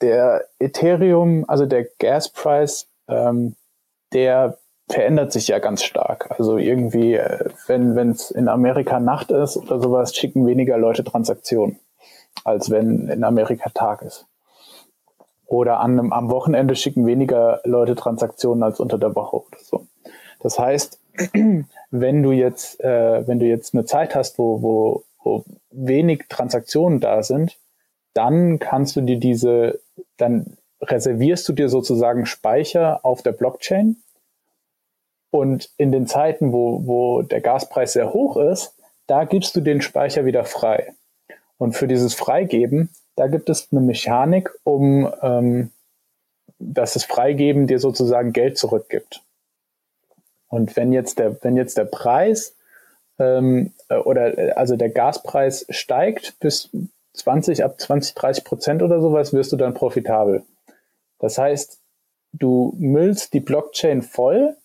der Ethereum, also der Gaspreis, ähm, der verändert sich ja ganz stark. Also irgendwie, äh, wenn es in Amerika Nacht ist oder sowas, schicken weniger Leute Transaktionen, als wenn in Amerika Tag ist. Oder an am Wochenende schicken weniger Leute Transaktionen als unter der Woche oder so. Das heißt, wenn du jetzt, äh, wenn du jetzt eine Zeit hast, wo, wo, wo wenig Transaktionen da sind, dann kannst du dir diese, dann reservierst du dir sozusagen Speicher auf der Blockchain und in den Zeiten, wo, wo der Gaspreis sehr hoch ist, da gibst du den Speicher wieder frei. Und für dieses Freigeben, da gibt es eine Mechanik, um ähm, dass das Freigeben dir sozusagen Geld zurückgibt. Und wenn jetzt der, wenn jetzt der Preis ähm, äh, oder also der Gaspreis steigt bis 20, ab 20, 30 Prozent oder sowas, wirst du dann profitabel. Das heißt, du müllst die Blockchain voll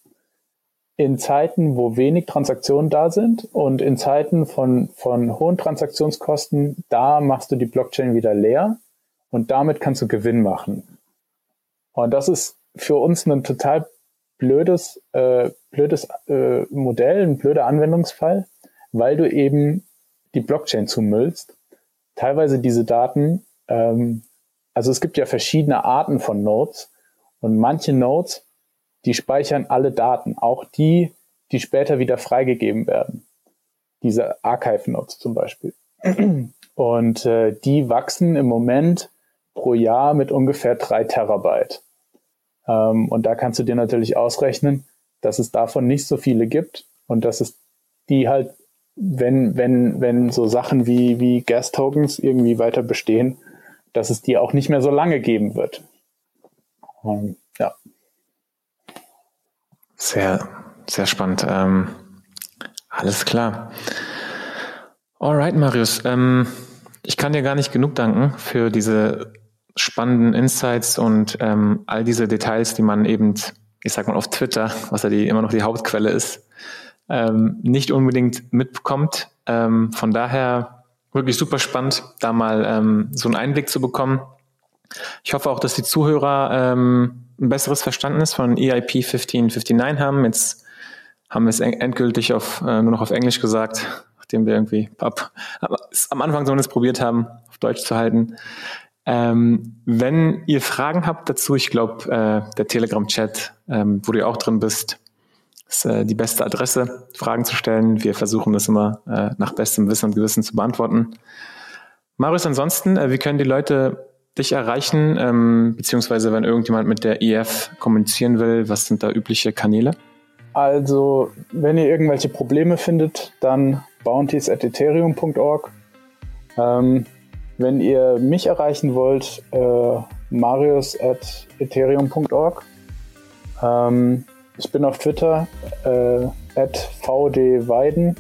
in Zeiten, wo wenig Transaktionen da sind und in Zeiten von, von hohen Transaktionskosten, da machst du die Blockchain wieder leer und damit kannst du Gewinn machen. Und das ist für uns ein total blödes, äh, blödes äh, Modell, ein blöder Anwendungsfall, weil du eben die Blockchain zumüllst. Teilweise diese Daten, ähm, also es gibt ja verschiedene Arten von Nodes und manche Nodes die speichern alle Daten, auch die, die später wieder freigegeben werden. Diese Archive-Nodes zum Beispiel. Und äh, die wachsen im Moment pro Jahr mit ungefähr drei Terabyte. Ähm, und da kannst du dir natürlich ausrechnen, dass es davon nicht so viele gibt und dass es die halt, wenn, wenn, wenn so Sachen wie, wie Gas-Tokens irgendwie weiter bestehen, dass es die auch nicht mehr so lange geben wird. Ähm, ja. Sehr, sehr spannend. Ähm, Alles klar. Alright, Marius. Ähm, ich kann dir gar nicht genug danken für diese spannenden Insights und ähm, all diese Details, die man eben, ich sag mal auf Twitter, was ja die immer noch die Hauptquelle ist, ähm, nicht unbedingt mitbekommt. Ähm, von daher wirklich super spannend, da mal ähm, so einen Einblick zu bekommen. Ich hoffe auch, dass die Zuhörer ähm, ein besseres Verständnis von EIP 1559 haben. Jetzt haben wir es endgültig auf, äh, nur noch auf Englisch gesagt, nachdem wir irgendwie ab, am Anfang zumindest probiert haben, auf Deutsch zu halten. Ähm, wenn ihr Fragen habt dazu, ich glaube, äh, der Telegram-Chat, ähm, wo du auch drin bist, ist äh, die beste Adresse, Fragen zu stellen. Wir versuchen das immer äh, nach bestem Wissen und Gewissen zu beantworten. Marius, ansonsten, äh, wie können die Leute dich erreichen, ähm, beziehungsweise wenn irgendjemand mit der EF kommunizieren will, was sind da übliche Kanäle? Also, wenn ihr irgendwelche Probleme findet, dann bounties at ethereum.org. Ähm, wenn ihr mich erreichen wollt, äh, marius at ethereum.org. Ähm, ich bin auf Twitter äh, at vdweiden.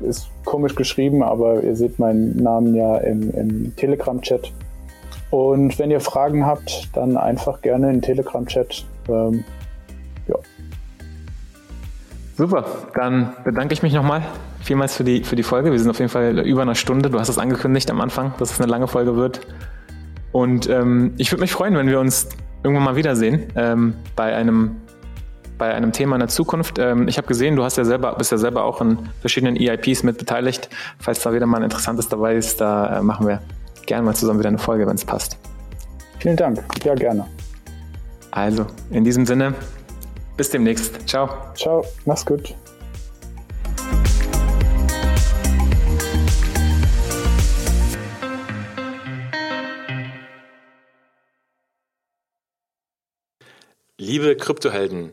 Ist komisch geschrieben, aber ihr seht meinen Namen ja im, im Telegram-Chat. Und wenn ihr Fragen habt, dann einfach gerne in Telegram-Chat. Ähm, ja. Super, dann bedanke ich mich nochmal vielmals für die, für die Folge. Wir sind auf jeden Fall über eine Stunde. Du hast es angekündigt am Anfang, dass es eine lange Folge wird. Und ähm, ich würde mich freuen, wenn wir uns irgendwann mal wiedersehen ähm, bei einem bei einem Thema in der Zukunft. Ähm, ich habe gesehen, du hast ja selber, bist ja selber auch in verschiedenen EIPs mit beteiligt. Falls da wieder mal ein interessantes dabei ist, da äh, machen wir gerne mal zusammen wieder eine Folge, wenn es passt. Vielen Dank. Ja, gerne. Also, in diesem Sinne, bis demnächst. Ciao. Ciao. Mach's gut. Liebe Kryptohelden,